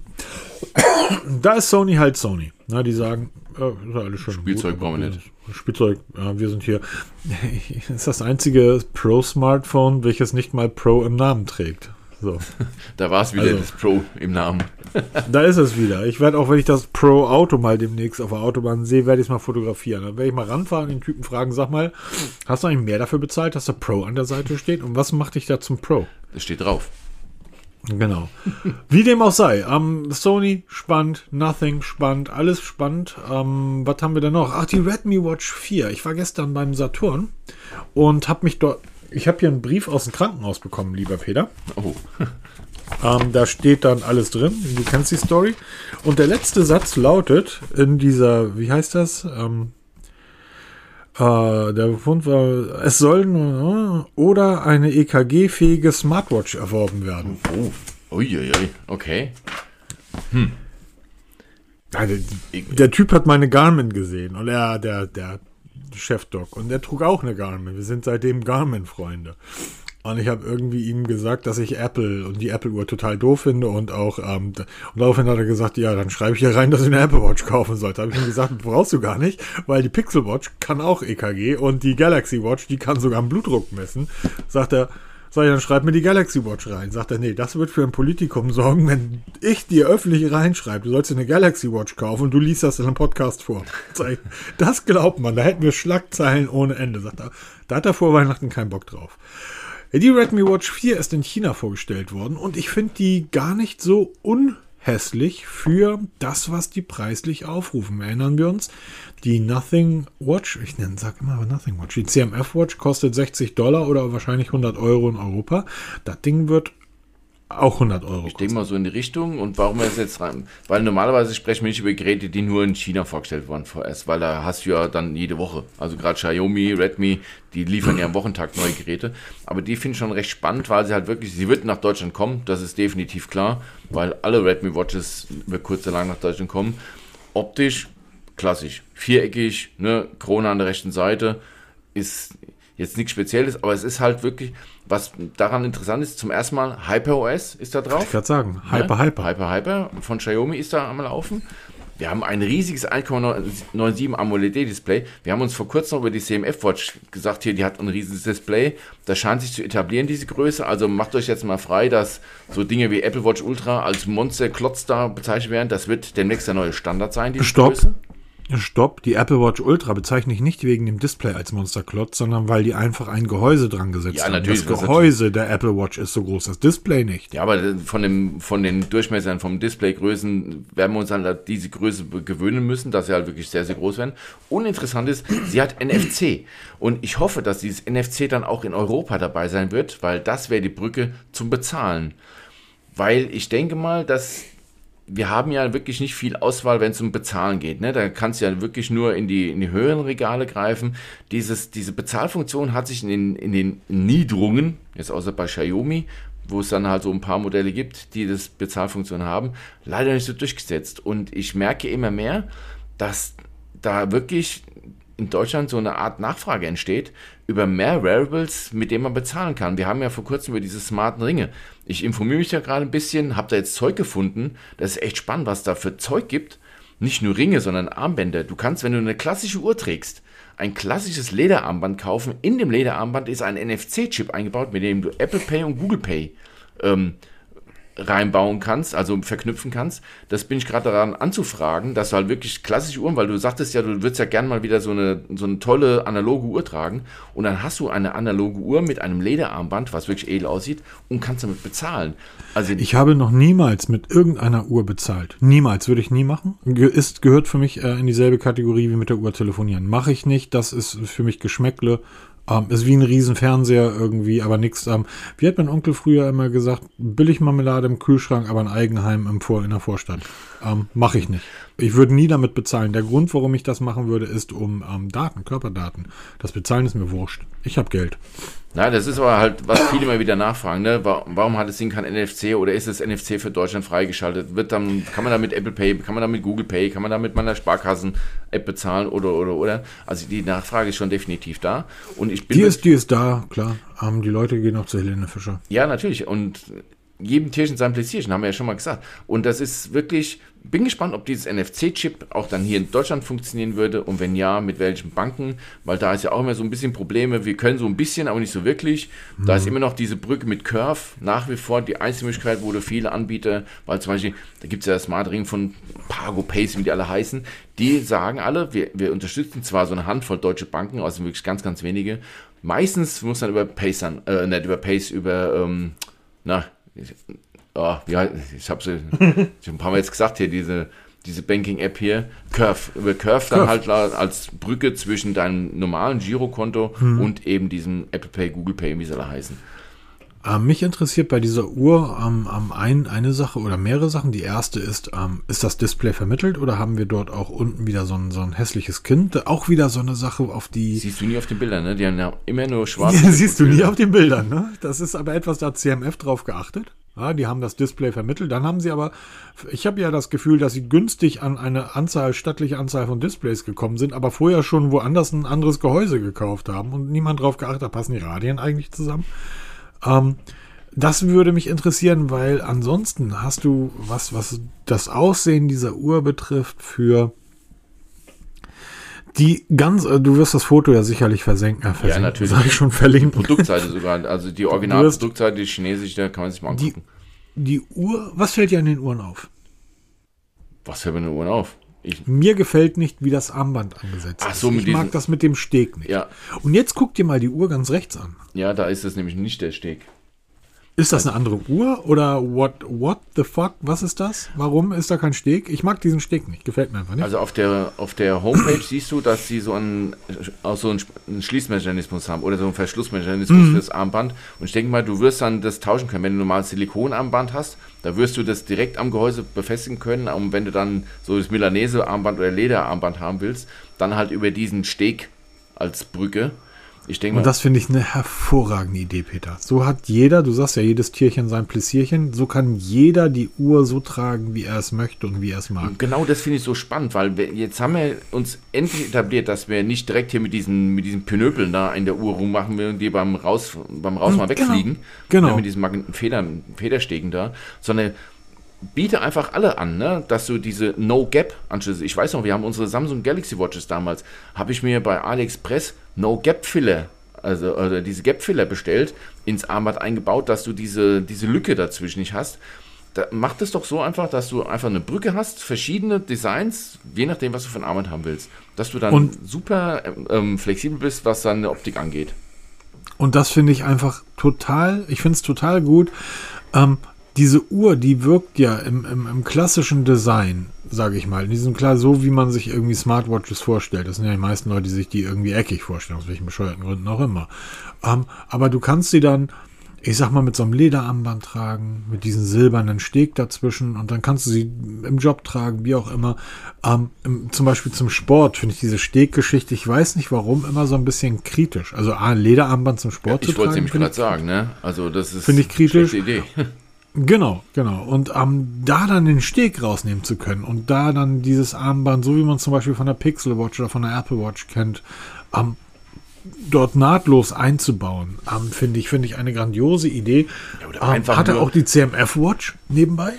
da ist Sony halt Sony. Na, die sagen, äh, ist alles schön. Spielzeug brauchen wir nicht. Spielzeug, ja, wir sind hier. Das ist das einzige Pro-Smartphone, welches nicht mal Pro im Namen trägt. So. da war es wieder also, das Pro im Namen. da ist es wieder. Ich werde auch, wenn ich das Pro-Auto mal demnächst auf der Autobahn sehe, werde ich es mal fotografieren. Dann werde ich mal ranfahren und den Typen fragen, sag mal, hast du eigentlich mehr dafür bezahlt, dass der Pro an der Seite steht? Und was macht dich da zum Pro? Das steht drauf. Genau. Wie dem auch sei. Ähm, Sony spannend, Nothing spannend, alles spannend. Ähm, was haben wir denn noch? Ach, die Redmi Watch 4. Ich war gestern beim Saturn und habe mich dort ich habe hier einen Brief aus dem Krankenhaus bekommen, lieber Peter. Oh. Ähm, da steht dann alles drin. Du kennst die Story. Und der letzte Satz lautet in dieser, wie heißt das? Ähm, äh, der Befund war, es soll äh, oder eine EKG-fähige Smartwatch erworben werden. Oh, uiuiui, okay. Hm. Ja, der, der, Typ hat meine Garmin gesehen und er, der, der Chefdoc. Und der trug auch eine Garmin. Wir sind seitdem Garmin-Freunde. Und ich habe irgendwie ihm gesagt, dass ich Apple und die Apple-Uhr total doof finde und auch, ähm, und daraufhin hat er gesagt, ja, dann schreibe ich hier rein, dass ich eine Apple Watch kaufen sollte. Habe ich ihm gesagt, brauchst du gar nicht, weil die Pixel Watch kann auch EKG und die Galaxy Watch, die kann sogar einen Blutdruck messen. Sagt er, Sag ich, dann schreib mir die Galaxy Watch rein. Sagt er, nee, das wird für ein Politikum sorgen, wenn ich dir öffentlich reinschreibe, du sollst dir eine Galaxy Watch kaufen und du liest das in einem Podcast vor. Das glaubt man, da hätten wir Schlagzeilen ohne Ende. Sagt er, da hat er vor Weihnachten keinen Bock drauf. Die Redmi Watch 4 ist in China vorgestellt worden und ich finde die gar nicht so un hässlich für das, was die preislich aufrufen. Erinnern wir uns, die Nothing Watch, ich nenne, sag immer aber Nothing Watch, die CMF Watch kostet 60 Dollar oder wahrscheinlich 100 Euro in Europa. Das Ding wird auch 100 Euro Ich denke mal so in die Richtung. Und warum wir es jetzt rein? Weil normalerweise sprechen wir nicht über Geräte, die nur in China vorgestellt wurden vorerst, weil da hast du ja dann jede Woche. Also gerade Xiaomi, Redmi, die liefern ja am Wochentag neue Geräte. Aber die finde ich schon recht spannend, weil sie halt wirklich, sie wird nach Deutschland kommen, das ist definitiv klar, weil alle Redmi Watches über kurz oder lang nach Deutschland kommen. Optisch klassisch, viereckig, ne, Krone an der rechten Seite, ist jetzt nichts Spezielles, aber es ist halt wirklich, was daran interessant ist, zum ersten Mal HyperOS ist da drauf. Ich gerade sagen, Hyper, Ne? Hyper. Hyper Hyper von Xiaomi ist da am Laufen. Wir haben ein riesiges 1,97 AMOLED-Display. Wir haben uns vor kurzem über die CMF Watch gesagt, hier, die hat ein riesiges Display. Das scheint sich zu etablieren, diese Größe. Also macht euch jetzt mal frei, dass so Dinge wie Apple Watch Ultra als Monster-Klotz da bezeichnet werden. Das wird demnächst der neue Standard sein, diese Stopp. Größe. Stopp, die Apple Watch Ultra bezeichne ich nicht wegen dem Display als Monsterklotz, sondern weil die einfach ein Gehäuse dran gesetzt Ja, haben. natürlich, Das das Gehäuse der Apple Watch ist so groß, das Display nicht. Ja, aber von, dem, von den Durchmessern, vom Displaygrößen werden wir uns an diese Größe gewöhnen müssen, dass sie halt wirklich sehr, sehr groß werden. Uninteressant ist, sie hat NFC. Und ich hoffe, dass dieses NFC dann auch in Europa dabei sein wird, weil das wäre die Brücke zum Bezahlen. Weil ich denke mal, dass wir haben ja wirklich nicht viel Auswahl, wenn es um Bezahlen geht. Ne? Da kannst du ja wirklich nur in die, in die höheren Regale greifen. Dieses, diese Bezahlfunktion hat sich in den, in den Niedrungen, jetzt außer bei Xiaomi, wo es dann halt so ein paar Modelle gibt, die das Bezahlfunktion haben, leider nicht so durchgesetzt. Und ich merke immer mehr, dass da wirklich in Deutschland so eine Art Nachfrage entsteht über mehr Wearables, mit denen man bezahlen kann. Wir haben ja vor kurzem über diese smarten Ringe. Ich informiere mich da gerade ein bisschen, habe da jetzt Zeug gefunden. Das ist echt spannend, was da für Zeug gibt. Nicht nur Ringe, sondern Armbänder. Du kannst, wenn du eine klassische Uhr trägst, ein klassisches Lederarmband kaufen. In dem Lederarmband ist ein NFC-Chip eingebaut, mit dem du Apple Pay und Google Pay ähm, reinbauen kannst, also verknüpfen kannst. Das bin ich gerade daran anzufragen, dass du halt wirklich klassische Uhren, weil du sagtest ja, du würdest ja gern mal wieder so eine, so eine tolle analoge Uhr tragen und dann hast du eine analoge Uhr mit einem Lederarmband, was wirklich edel aussieht und kannst damit bezahlen. Also Ich habe noch niemals mit irgendeiner Uhr bezahlt. Niemals, würde ich nie machen. Ist, gehört für mich äh, in dieselbe Kategorie wie mit der Uhr telefonieren. Mache ich nicht, das ist für mich Geschmäckle. Ähm, ist wie ein Riesenfernseher irgendwie, aber nichts. Ähm, wie hat mein Onkel früher immer gesagt, Billigmarmelade im Kühlschrank, aber ein Eigenheim im Vor in der Vorstadt. Ähm, Mache ich nicht. Ich würde nie damit bezahlen. Der Grund, warum ich das machen würde, ist um ähm, Daten, Körperdaten. Das Bezahlen ist mir wurscht. Ich habe Geld. Na, das ist aber halt, was viele immer wieder nachfragen, ne? Wa- Warum hat das Ding kein NFC oder ist das NFC für Deutschland freigeschaltet? Wird dann, kann man da mit Apple Pay, kann man da mit Google Pay, kann man da mit meiner Sparkassen-App bezahlen oder, oder, oder? Also die Nachfrage ist schon definitiv da. Und ich bin Die ist, die ist da, klar. Ähm, die Leute gehen auch zu Helene Fischer. Ja, natürlich. Und jedem Tierchen sein Playstation, haben wir ja schon mal gesagt. Und das ist wirklich, bin gespannt, ob dieses NFC-Chip auch dann hier in Deutschland funktionieren würde und wenn ja, mit welchen Banken, weil da ist ja auch immer so ein bisschen Probleme. Wir können so ein bisschen, aber nicht so wirklich. Da ist immer noch diese Brücke mit Curve nach wie vor die einzige Möglichkeit, wo du viele Anbieter, weil zum Beispiel, da gibt es ja das Smart Ring von Pago Pace, wie die alle heißen, die sagen alle, wir, wir unterstützen zwar so eine Handvoll deutsche Banken, also wirklich ganz, ganz wenige. Meistens muss man über Pace, an, äh, nicht über Pace, über, ähm, na, oh, ja, ich habe sie ich hab ein paar Mal jetzt gesagt hier, diese, diese Banking-App hier, Curve, über Curve, dann Curve. halt la- als Brücke zwischen deinem normalen Girokonto und eben diesem Apple Pay, Google Pay, wie sie alle heißen. Ähm, mich interessiert bei dieser Uhr ähm, ähm, ein, eine Sache oder mehrere Sachen. Die erste ist, ähm, ist das Display vermittelt oder haben wir dort auch unten wieder so ein, so ein hässliches Kind? Auch wieder so eine Sache, auf die... Siehst du nie auf den Bildern, ne? Die haben ja immer nur schwarz. Siehst du nie auf den Bildern, ne? Das ist aber etwas, da hat CMF drauf geachtet. Ja, die haben das Display vermittelt. Dann haben sie aber, ich habe ja das Gefühl, dass sie günstig an eine Anzahl, stattliche Anzahl von Displays gekommen sind, aber vorher schon woanders ein anderes Gehäuse gekauft haben und niemand drauf geachtet hat, passen die Radien eigentlich zusammen. Ähm, das würde mich interessieren, weil ansonsten hast du, was, was das Aussehen dieser Uhr betrifft, für die ganz, äh, du wirst das Foto ja sicherlich versenken, äh, versenken natürlich. sag ich schon verlinken. Produktseite sogar, also die Originalproduktseite, die chinesische, da kann man sich mal Die, angucken. die Uhr, was fällt dir an den Uhren auf? Was hört mir eine Uhren auf? Ich, Mir gefällt nicht, wie das Armband angesetzt Ach so, ist. mit Ich mag diesen- das mit dem Steg nicht. ja, Und jetzt guck dir mal die Uhr ganz rechts an. ja, da ist es nämlich nicht der Steg. Ist das eine andere Uhr oder what, what the fuck? Was ist das? Warum ist da kein Steg? Ich mag diesen Steg nicht, gefällt mir einfach nicht. Also auf der, auf der Homepage siehst du, dass sie so einen, auch so einen, Schließmechanismus haben oder so einen Verschlussmechanismus mhm. fürs Armband. Und ich denke mal, du wirst dann das tauschen können. Wenn du normal Silikonarmband hast, da wirst du das direkt am Gehäuse befestigen können. Und wenn du dann so das Milanese-Armband oder Lederarmband haben willst, dann halt über diesen Steg als Brücke. Ich denke Und das finde ich eine hervorragende Idee, Peter. So hat jeder, du sagst ja, jedes Tierchen sein Pläsierchen, so kann jeder die Uhr so tragen, wie er es möchte und wie er es mag. genau das finde ich so spannend, weil wir, jetzt haben wir uns endlich etabliert, dass wir nicht direkt hier mit diesen, mit diesen Pinöpeln da in der Uhr rummachen, während die beim Raus, beim Raus mal genau. wegfliegen. Genau. genau. Mit diesen Feder, Federstegen da, sondern biete einfach alle an, ne? dass du diese No-Gap-Anschlüsse, ich weiß noch, wir haben unsere Samsung Galaxy Watches damals, habe ich mir bei AliExpress No-Gap-Filler, also, also diese Gap-Filler bestellt, ins Armband eingebaut, dass du diese, diese Lücke dazwischen nicht hast. Da, mach das doch so einfach, dass du einfach eine Brücke hast, verschiedene Designs, je nachdem, was du für ein Armband haben willst. Dass du dann und, super ähm, flexibel bist, was deine Optik angeht. Und das finde ich einfach total, ich finde es total gut. Ähm, diese Uhr, die wirkt ja im, im, im klassischen Design, sage ich mal, in diesem klar so, wie man sich irgendwie Smartwatches vorstellt. Das sind ja die meisten Leute, die sich die irgendwie eckig vorstellen, aus welchen bescheuerten Gründen auch immer. Ähm, aber du kannst sie dann, ich sag mal, mit so einem Lederarmband tragen, mit diesem silbernen Steg dazwischen und dann kannst du sie im Job tragen, wie auch immer. Ähm, im, zum Beispiel zum Sport finde ich diese Steggeschichte, ich weiß nicht warum, immer so ein bisschen kritisch. Also ein Lederarmband zum Sport ja, zu tragen. Ich wollte nämlich gerade sagen, ne? Also das ist finde ich kritisch. Idee. Genau, genau. Und ähm, da dann den Steg rausnehmen zu können und da dann dieses Armband, so wie man zum Beispiel von der Pixel Watch oder von der Apple Watch kennt, ähm, dort nahtlos einzubauen, ähm, finde ich, finde ich eine grandiose Idee. Ja, ähm, hat er auch die CMF Watch nebenbei?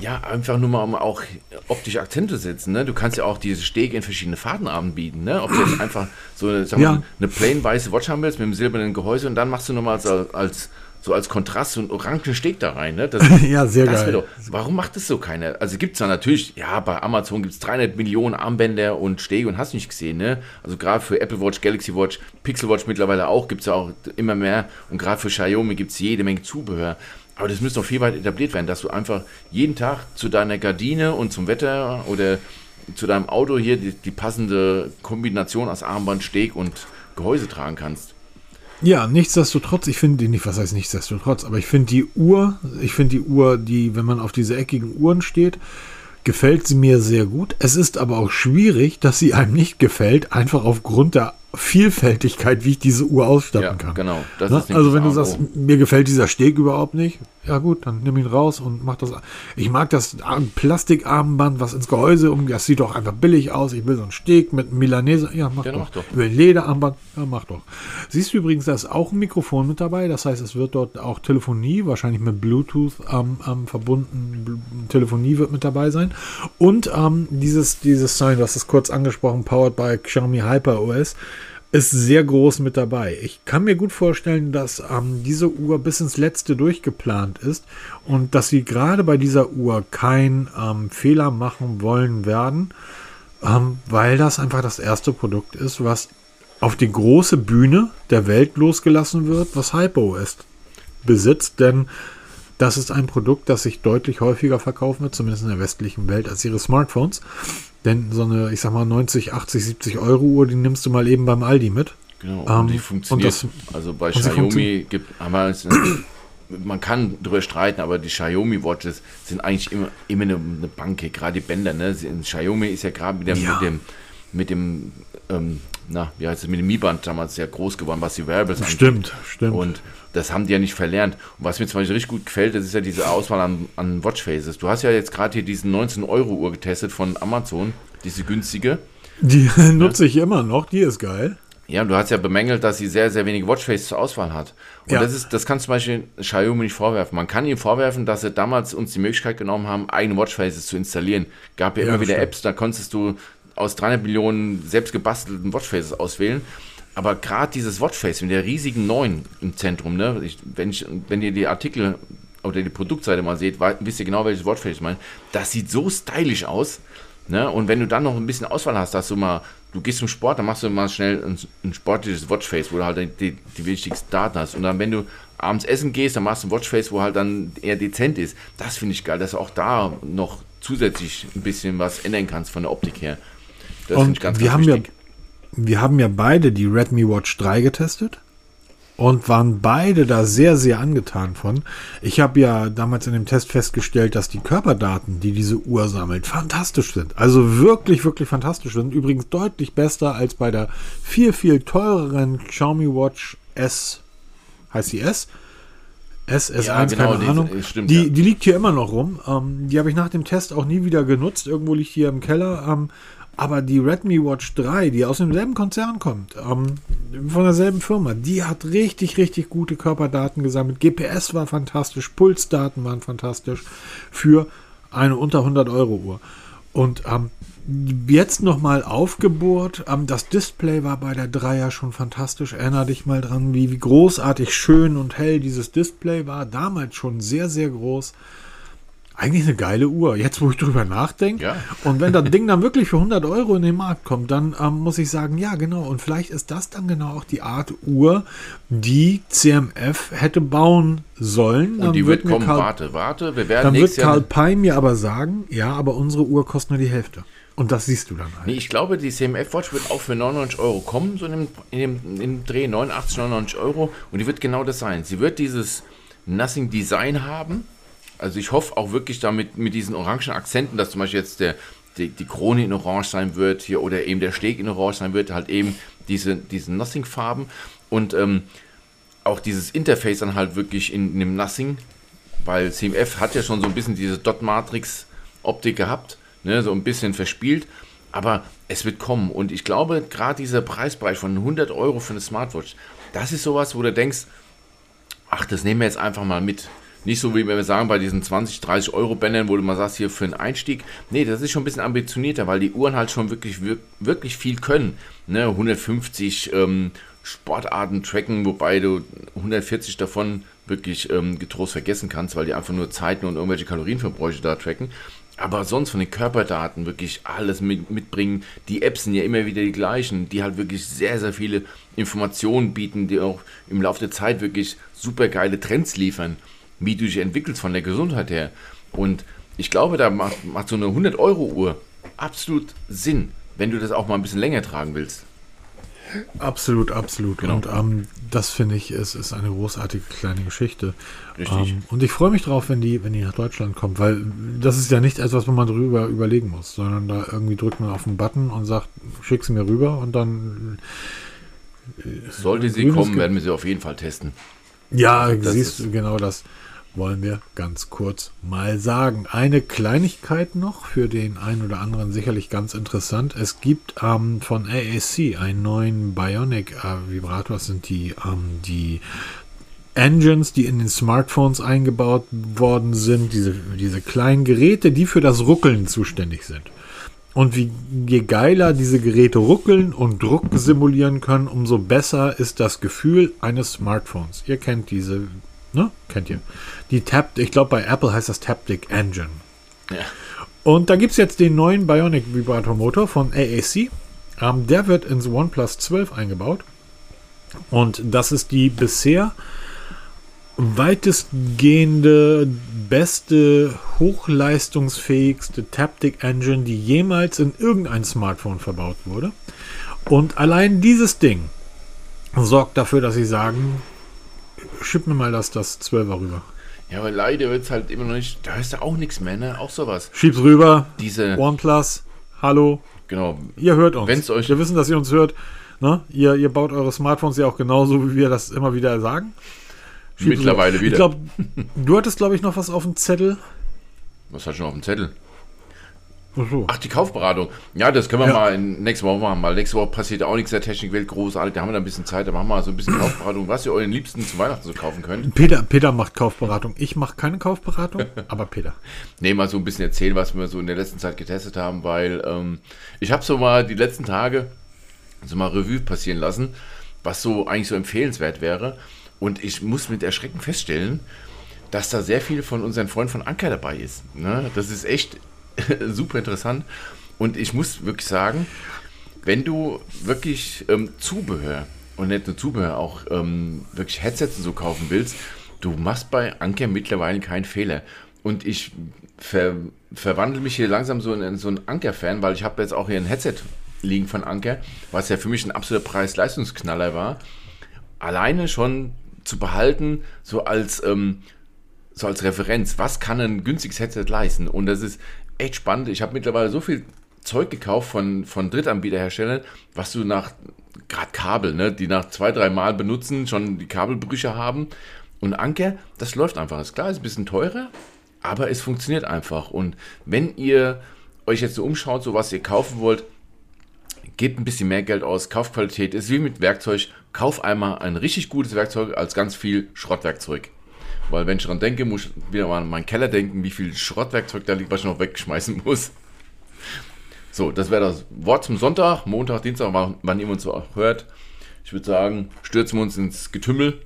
Ja, einfach nur mal, um auch optische Akzente zu setzen. Ne? Du kannst ja auch diese Stege in verschiedene Farben anbieten. Ne? Ob du jetzt einfach so sag mal, eine plain weiße Watch haben willst mit einem silbernen Gehäuse und dann machst du nochmal als, als so als Kontrast so ein orangen Steg da rein. Ne? Das, ja, sehr geil. Doch, warum macht das so keiner? Also gibt es da natürlich, ja, bei Amazon gibt es 300 Millionen Armbänder und Stege und hast nicht gesehen. Ne? Also gerade für Apple Watch, Galaxy Watch, Pixel Watch mittlerweile auch, gibt es ja auch immer mehr. Und gerade für Xiaomi gibt es jede Menge Zubehör. Aber das müsste noch viel weit etabliert werden, dass du einfach jeden Tag zu deiner Gardine und zum Wetter oder zu deinem Auto hier die, die passende Kombination aus Armband, Steg und Gehäuse tragen kannst. Ja, nichtsdestotrotz, ich finde die nicht, was heißt nichtsdestotrotz, aber ich finde die Uhr, ich finde die Uhr, die, wenn man auf diese eckigen Uhren steht, gefällt sie mir sehr gut. Es ist aber auch schwierig, dass sie einem nicht gefällt, einfach aufgrund der Vielfältigkeit, wie ich diese Uhr ausstatten ja, kann. Genau. Ne? Also wenn du sagst, mir gefällt dieser Steg überhaupt nicht, ja gut, dann nimm ihn raus und mach das. Ich mag das Plastikarmband, was ins Gehäuse um, das sieht doch einfach billig aus. Ich will so einen Steg mit Milanese. Ja, mach ja, doch. Mach doch. Ich will Lederarmband. Ja, mach doch. Siehst du übrigens, da ist auch ein Mikrofon mit dabei. Das heißt, es wird dort auch Telefonie, wahrscheinlich mit Bluetooth ähm, ähm, verbunden. Telefonie wird mit dabei sein. Und ähm, dieses, dieses Sign, hast es kurz angesprochen, powered by Xiaomi Hyper OS ist sehr groß mit dabei. Ich kann mir gut vorstellen, dass ähm, diese Uhr bis ins letzte durchgeplant ist und dass sie gerade bei dieser Uhr keinen ähm, Fehler machen wollen werden, ähm, weil das einfach das erste Produkt ist, was auf die große Bühne der Welt losgelassen wird, was HyperOS besitzt, denn das ist ein Produkt, das sich deutlich häufiger verkaufen wird, zumindest in der westlichen Welt, als ihre Smartphones. Denn so eine, ich sag mal, 90, 80, 70 Euro Uhr, die nimmst du mal eben beim Aldi mit. Genau, und ähm, die funktioniert. Das, also bei Xiaomi gibt, wir man kann drüber streiten, aber die Xiaomi Watches sind eigentlich immer, immer eine, eine Bank, gerade die Bänder. Ne? Xiaomi ist ja gerade mit, ja. mit dem, mit dem ähm, na, wie heißt es, mit dem Mi-Band damals sehr groß geworden, was die Wearables angeht. Stimmt, stimmt. Und das haben die ja nicht verlernt. Und was mir zum Beispiel richtig gut gefällt, das ist ja diese Auswahl an, an Watchfaces. Du hast ja jetzt gerade hier diesen 19-Euro-Uhr getestet von Amazon, diese günstige. Die nutze ich immer noch, die ist geil. Ja, und du hast ja bemängelt, dass sie sehr, sehr wenige Watchfaces zur Auswahl hat. Und ja. das ist, das kannst du zum Beispiel Xiaomi nicht vorwerfen. Man kann ihm vorwerfen, dass sie damals uns die Möglichkeit genommen haben, eigene Watchfaces zu installieren. Gab ja, ja immer wieder stimmt. Apps, da konntest du aus 300 Millionen selbst gebastelten Watchfaces auswählen. Aber gerade dieses Watchface mit der riesigen 9 im Zentrum, ne? Ich, wenn, ich, wenn ihr die Artikel oder die Produktseite mal seht, wisst ihr genau, welches Watchface ich meine. Das sieht so stylisch aus. Ne? Und wenn du dann noch ein bisschen Auswahl hast, dass du mal du gehst zum Sport, dann machst du mal schnell ein, ein sportliches Watchface, wo du halt die, die wichtigsten Daten hast. Und dann, wenn du abends essen gehst, dann machst du ein Watchface, wo halt dann eher dezent ist. Das finde ich geil, dass du auch da noch zusätzlich ein bisschen was ändern kannst von der Optik her. Das finde ich ganz, wir ganz haben wichtig. Ja, wir haben ja beide die Redmi Watch 3 getestet und waren beide da sehr, sehr angetan von. Ich habe ja damals in dem Test festgestellt, dass die Körperdaten, die diese Uhr sammelt, fantastisch sind. Also wirklich, wirklich fantastisch sind. Übrigens deutlich besser als bei der viel, viel teureren Xiaomi Watch S. Heißt sie S? SS1, ja, genau, keine Ahnung. Die, stimmt, die, ja. die, liegt hier immer noch rum. Ähm, die habe ich nach dem Test auch nie wieder genutzt. Irgendwo liegt hier im Keller. Ähm, aber die Redmi Watch 3, die aus demselben Konzern kommt, ähm, von derselben Firma, die hat richtig, richtig gute Körperdaten gesammelt. GPS war fantastisch, Pulsdaten waren fantastisch für eine unter 100 Euro Uhr. Und ähm, jetzt nochmal aufgebohrt. Ähm, das Display war bei der 3 ja schon fantastisch. Erinner dich mal dran, wie, wie großartig schön und hell dieses Display war. Damals schon sehr, sehr groß. Eigentlich eine geile Uhr, jetzt wo ich drüber nachdenke. Ja. Und wenn das Ding dann wirklich für 100 Euro in den Markt kommt, dann ähm, muss ich sagen, ja genau. Und vielleicht ist das dann genau auch die Art Uhr, die CMF hätte bauen sollen. Und die wird, wird kommen, Karl, warte, warte, wir werden Dann wird Karl Pei mir aber sagen, ja, aber unsere Uhr kostet nur die Hälfte. Und das siehst du dann halt. Nee, ich glaube, die CMF Watch wird auch für 99 Euro kommen, so in dem, in dem, in dem Dreh, 89, 99 Euro. Und die wird genau das sein. Sie wird dieses Nothing Design haben also ich hoffe auch wirklich damit mit diesen orangen Akzenten, dass zum Beispiel jetzt der, die, die Krone in Orange sein wird hier oder eben der Steg in Orange sein wird, halt eben diese, diese Nothing-Farben. Und ähm, auch dieses Interface dann halt wirklich in, in dem Nothing, weil CMF hat ja schon so ein bisschen diese Dot-Matrix-Optik gehabt, ne, so ein bisschen verspielt, aber es wird kommen. Und ich glaube, gerade dieser Preisbereich von 100 Euro für eine Smartwatch, das ist sowas, wo du denkst, ach, das nehmen wir jetzt einfach mal mit. Nicht so wie wir sagen bei diesen 20, 30 Euro Bändern, wo du mal sagst, hier für einen Einstieg. Nee, das ist schon ein bisschen ambitionierter, weil die Uhren halt schon wirklich, wirklich viel können. Ne, 150 ähm, Sportarten tracken, wobei du 140 davon wirklich ähm, getrost vergessen kannst, weil die einfach nur Zeiten und irgendwelche Kalorienverbräuche da tracken. Aber sonst von den Körperdaten wirklich alles mit, mitbringen. Die Apps sind ja immer wieder die gleichen, die halt wirklich sehr, sehr viele Informationen bieten, die auch im Laufe der Zeit wirklich super geile Trends liefern wie du dich entwickelst von der Gesundheit her. Und ich glaube, da macht, macht so eine 100-Euro-Uhr absolut Sinn, wenn du das auch mal ein bisschen länger tragen willst. Absolut, absolut. Genau. Und ähm, das finde ich ist, ist eine großartige kleine Geschichte. Richtig. Ähm, und ich freue mich drauf, wenn die, wenn die nach Deutschland kommt, weil das ist ja nicht etwas, wo man drüber überlegen muss, sondern da irgendwie drückt man auf den Button und sagt, schick sie mir rüber und dann. Äh, Sollte sie kommen, werden wir sie auf jeden Fall testen. Ja, das siehst du genau das wollen wir ganz kurz mal sagen. Eine Kleinigkeit noch für den einen oder anderen sicherlich ganz interessant. Es gibt ähm, von AAC einen neuen Bionic äh, Vibrator. Das sind die, ähm, die Engines, die in den Smartphones eingebaut worden sind. Diese, diese kleinen Geräte, die für das Ruckeln zuständig sind. Und wie, je geiler diese Geräte ruckeln und Druck simulieren können, umso besser ist das Gefühl eines Smartphones. Ihr kennt diese Ne? Kennt ihr. Die Tap, ich glaube bei Apple heißt das Taptic Engine. Ja. Und da gibt es jetzt den neuen Bionic Vibrator Motor von AAC. Ähm, der wird ins OnePlus 12 eingebaut. Und das ist die bisher weitestgehende, beste, hochleistungsfähigste Taptic Engine, die jemals in irgendein Smartphone verbaut wurde. Und allein dieses Ding sorgt dafür, dass sie sagen, schieb mir mal das, das 12er rüber. Ja, aber leider wird es halt immer noch nicht. Da hörst du auch nichts mehr, ne? Auch sowas. Schieb's rüber. Diese. OnePlus. Hallo. Genau. Ihr hört uns. Wenn's euch wir wissen, dass ihr uns hört. Ne? Ihr, ihr baut eure Smartphones ja auch genauso, wie wir das immer wieder sagen. Schieb's Mittlerweile rüber. wieder. Ich glaube, du hattest, glaube ich, noch was auf dem Zettel. Was hast du noch auf dem Zettel? So. Ach, die Kaufberatung. Ja, das können wir ja. mal in, nächste Woche machen. Mal nächste Woche passiert auch nichts der Technikwelt großartig. Da haben wir da ein bisschen Zeit. Da machen wir mal so ein bisschen Kaufberatung, was ihr euren Liebsten zu Weihnachten so kaufen könnt. Peter, Peter macht Kaufberatung. Ich mache keine Kaufberatung, aber Peter. Nee, mal so ein bisschen erzählen, was wir so in der letzten Zeit getestet haben, weil ähm, ich habe so mal die letzten Tage so mal Revue passieren lassen, was so eigentlich so empfehlenswert wäre. Und ich muss mit Erschrecken feststellen, dass da sehr viel von unseren Freunden von Anker dabei ist. Ne? Das ist echt super interessant. Und ich muss wirklich sagen, wenn du wirklich ähm, Zubehör und nicht nur Zubehör, auch ähm, wirklich Headsets und so kaufen willst, du machst bei Anker mittlerweile keinen Fehler. Und ich ver verwandle mich hier langsam so in, so einen Anker-Fan, weil ich habe jetzt auch hier ein Headset liegen von Anker, was ja für mich ein absoluter Preis-Leistungsknaller war. Alleine schon zu behalten, so als, ähm, so als Referenz, was kann ein günstiges Headset leisten? Und das ist echt spannend. Ich habe mittlerweile so viel Zeug gekauft von, von Drittanbieterherstellern, was du nach, gerade Kabel, ne, die nach zwei, drei Mal benutzen, schon die Kabelbrüche haben. Und Anker, das läuft einfach. Ist klar, ist ein bisschen teurer, aber es funktioniert einfach. Und wenn ihr euch jetzt so umschaut, so was ihr kaufen wollt, gebt ein bisschen mehr Geld aus. Kaufqualität ist wie mit Werkzeug. Kauf einmal ein richtig gutes Werkzeug als ganz viel Schrottwerkzeug. Weil wenn ich daran denke, muss ich wieder mal an meinen Keller denken, wie viel Schrottwerkzeug da liegt, was ich noch wegschmeißen muss. So, das wäre das Wort zum Sonntag, Montag, Dienstag, wann ihr uns so hört. Ich würde sagen, stürzen wir uns ins Getümmel.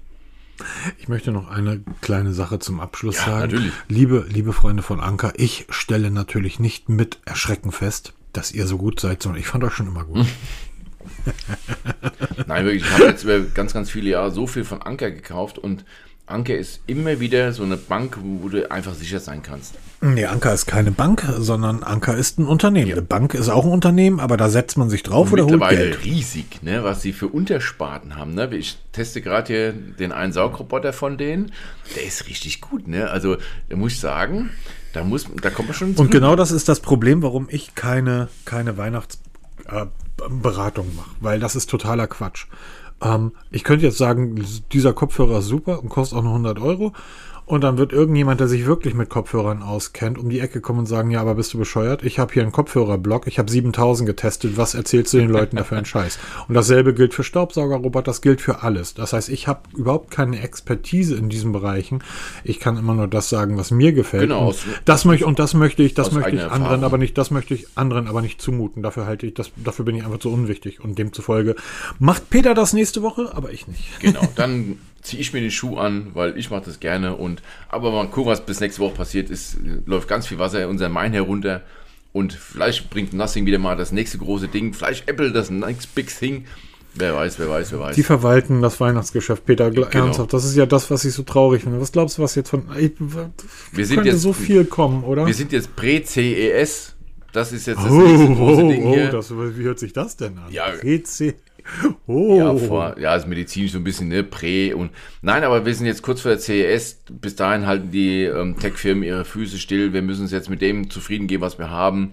Ich möchte noch eine kleine Sache zum Abschluss Ja, sagen. natürlich. Liebe, liebe Freunde von Anker, ich stelle natürlich nicht mit Erschrecken fest, dass ihr so gut seid, sondern ich fand euch schon immer gut. Nein, wirklich, ich habe jetzt über ganz, ganz viele Jahre so viel von Anker gekauft und Anker ist immer wieder so eine Bank, wo du einfach sicher sein kannst. Nee, Anker ist keine Bank, sondern Anker ist ein Unternehmen. Eine Bank ist auch ein Unternehmen, aber da setzt man sich drauf oder holt Geld. riesig, ne, was sie für Untersparten haben. Ne? Ich teste gerade hier den einen Saugroboter von denen. Der ist richtig gut, ne? Also, da muss ich sagen, da muss, da kommt man schon Und genau das ist das Problem, warum ich keine, keine Weihnachtsberatung mache, weil das ist totaler Quatsch. Ähm, ich könnte jetzt sagen, dieser Kopfhörer ist super und kostet auch nur 100 Euro. Und dann wird irgendjemand, der sich wirklich mit Kopfhörern auskennt, um die Ecke kommen und sagen, ja, aber bist du bescheuert? Ich habe hier einen Kopfhörerblock, ich habe 7000 getestet, was erzählst du den Leuten dafür einen Scheiß? Und dasselbe gilt für Staubsaugerroboter, das gilt für alles. Das heißt, ich habe überhaupt keine Expertise in diesen Bereichen. Ich kann immer nur das sagen, was mir gefällt. Genau, Und aus- das möchte und das möchte ich, das möchte ich anderen Erfahrung. aber nicht, das möchte ich anderen aber nicht zumuten. Dafür halte ich das, dafür bin ich einfach zu unwichtig und demzufolge macht Peter das nächste Woche, aber ich nicht. Genau, dann ziehe ich mir den Schuh an, weil ich mache das gerne. Und aber mal gucken, was bis nächste Woche passiert ist. Läuft ganz viel Wasser in unser Main herunter. Und vielleicht bringt Nothing wieder mal das nächste große Ding. Vielleicht Apple das next big thing. Wer weiß, wer weiß, wer weiß. Die verwalten das Weihnachtsgeschäft, Peter, Genau. ernsthaft. Das ist ja das, was ich so traurig finde. Was glaubst du, was jetzt von. Ich, Wir sind könnte jetzt- so viel kommen, oder? Wir sind jetzt Prä-CES. Das ist jetzt das oh, nächste große oh, Ding oh, hier. das, wie hört sich das denn an? Ja. GC. Oh. Ja, vor, ja, ist medizinisch so ein bisschen, ne, Prä und nein, aber wir sind jetzt kurz vor der CES. Bis dahin halten die ähm, Tech-Firmen ihre Füße still. Wir müssen uns jetzt mit dem zufrieden geben, was wir haben.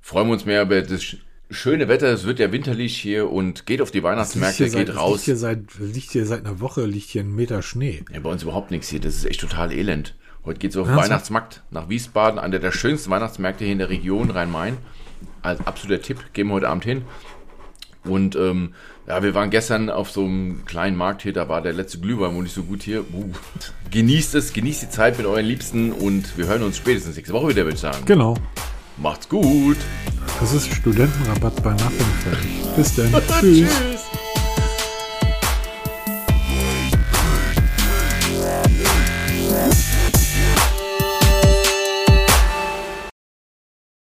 Freuen wir uns mehr über das sch- schöne Wetter. Es wird ja winterlich hier und geht auf die Weihnachtsmärkte, hier seit, geht Liegt raus. hier, seit, liegt hier seit einer Woche liegt hier ein Meter Schnee. Ja, bei uns überhaupt nichts hier. Das ist echt total elend. Heute geht's auf den? Weihnachtsmarkt nach Wiesbaden, einer der schönsten Weihnachtsmärkte hier in der Region Rhein-Main. Als absoluter Tipp, gehen wir heute Abend hin. Und ähm, ja, wir waren gestern auf so einem kleinen Markt hier, da war der letzte Glühwein wohl nicht so gut hier. Uh. Genießt es, genießt die Zeit mit euren Liebsten und wir hören uns spätestens nächste Woche wieder, würde ich sagen. Genau. Macht's gut. Das ist Studentenrabatt bei Nachrichten. Bis dann. Tschüss. Tschüss.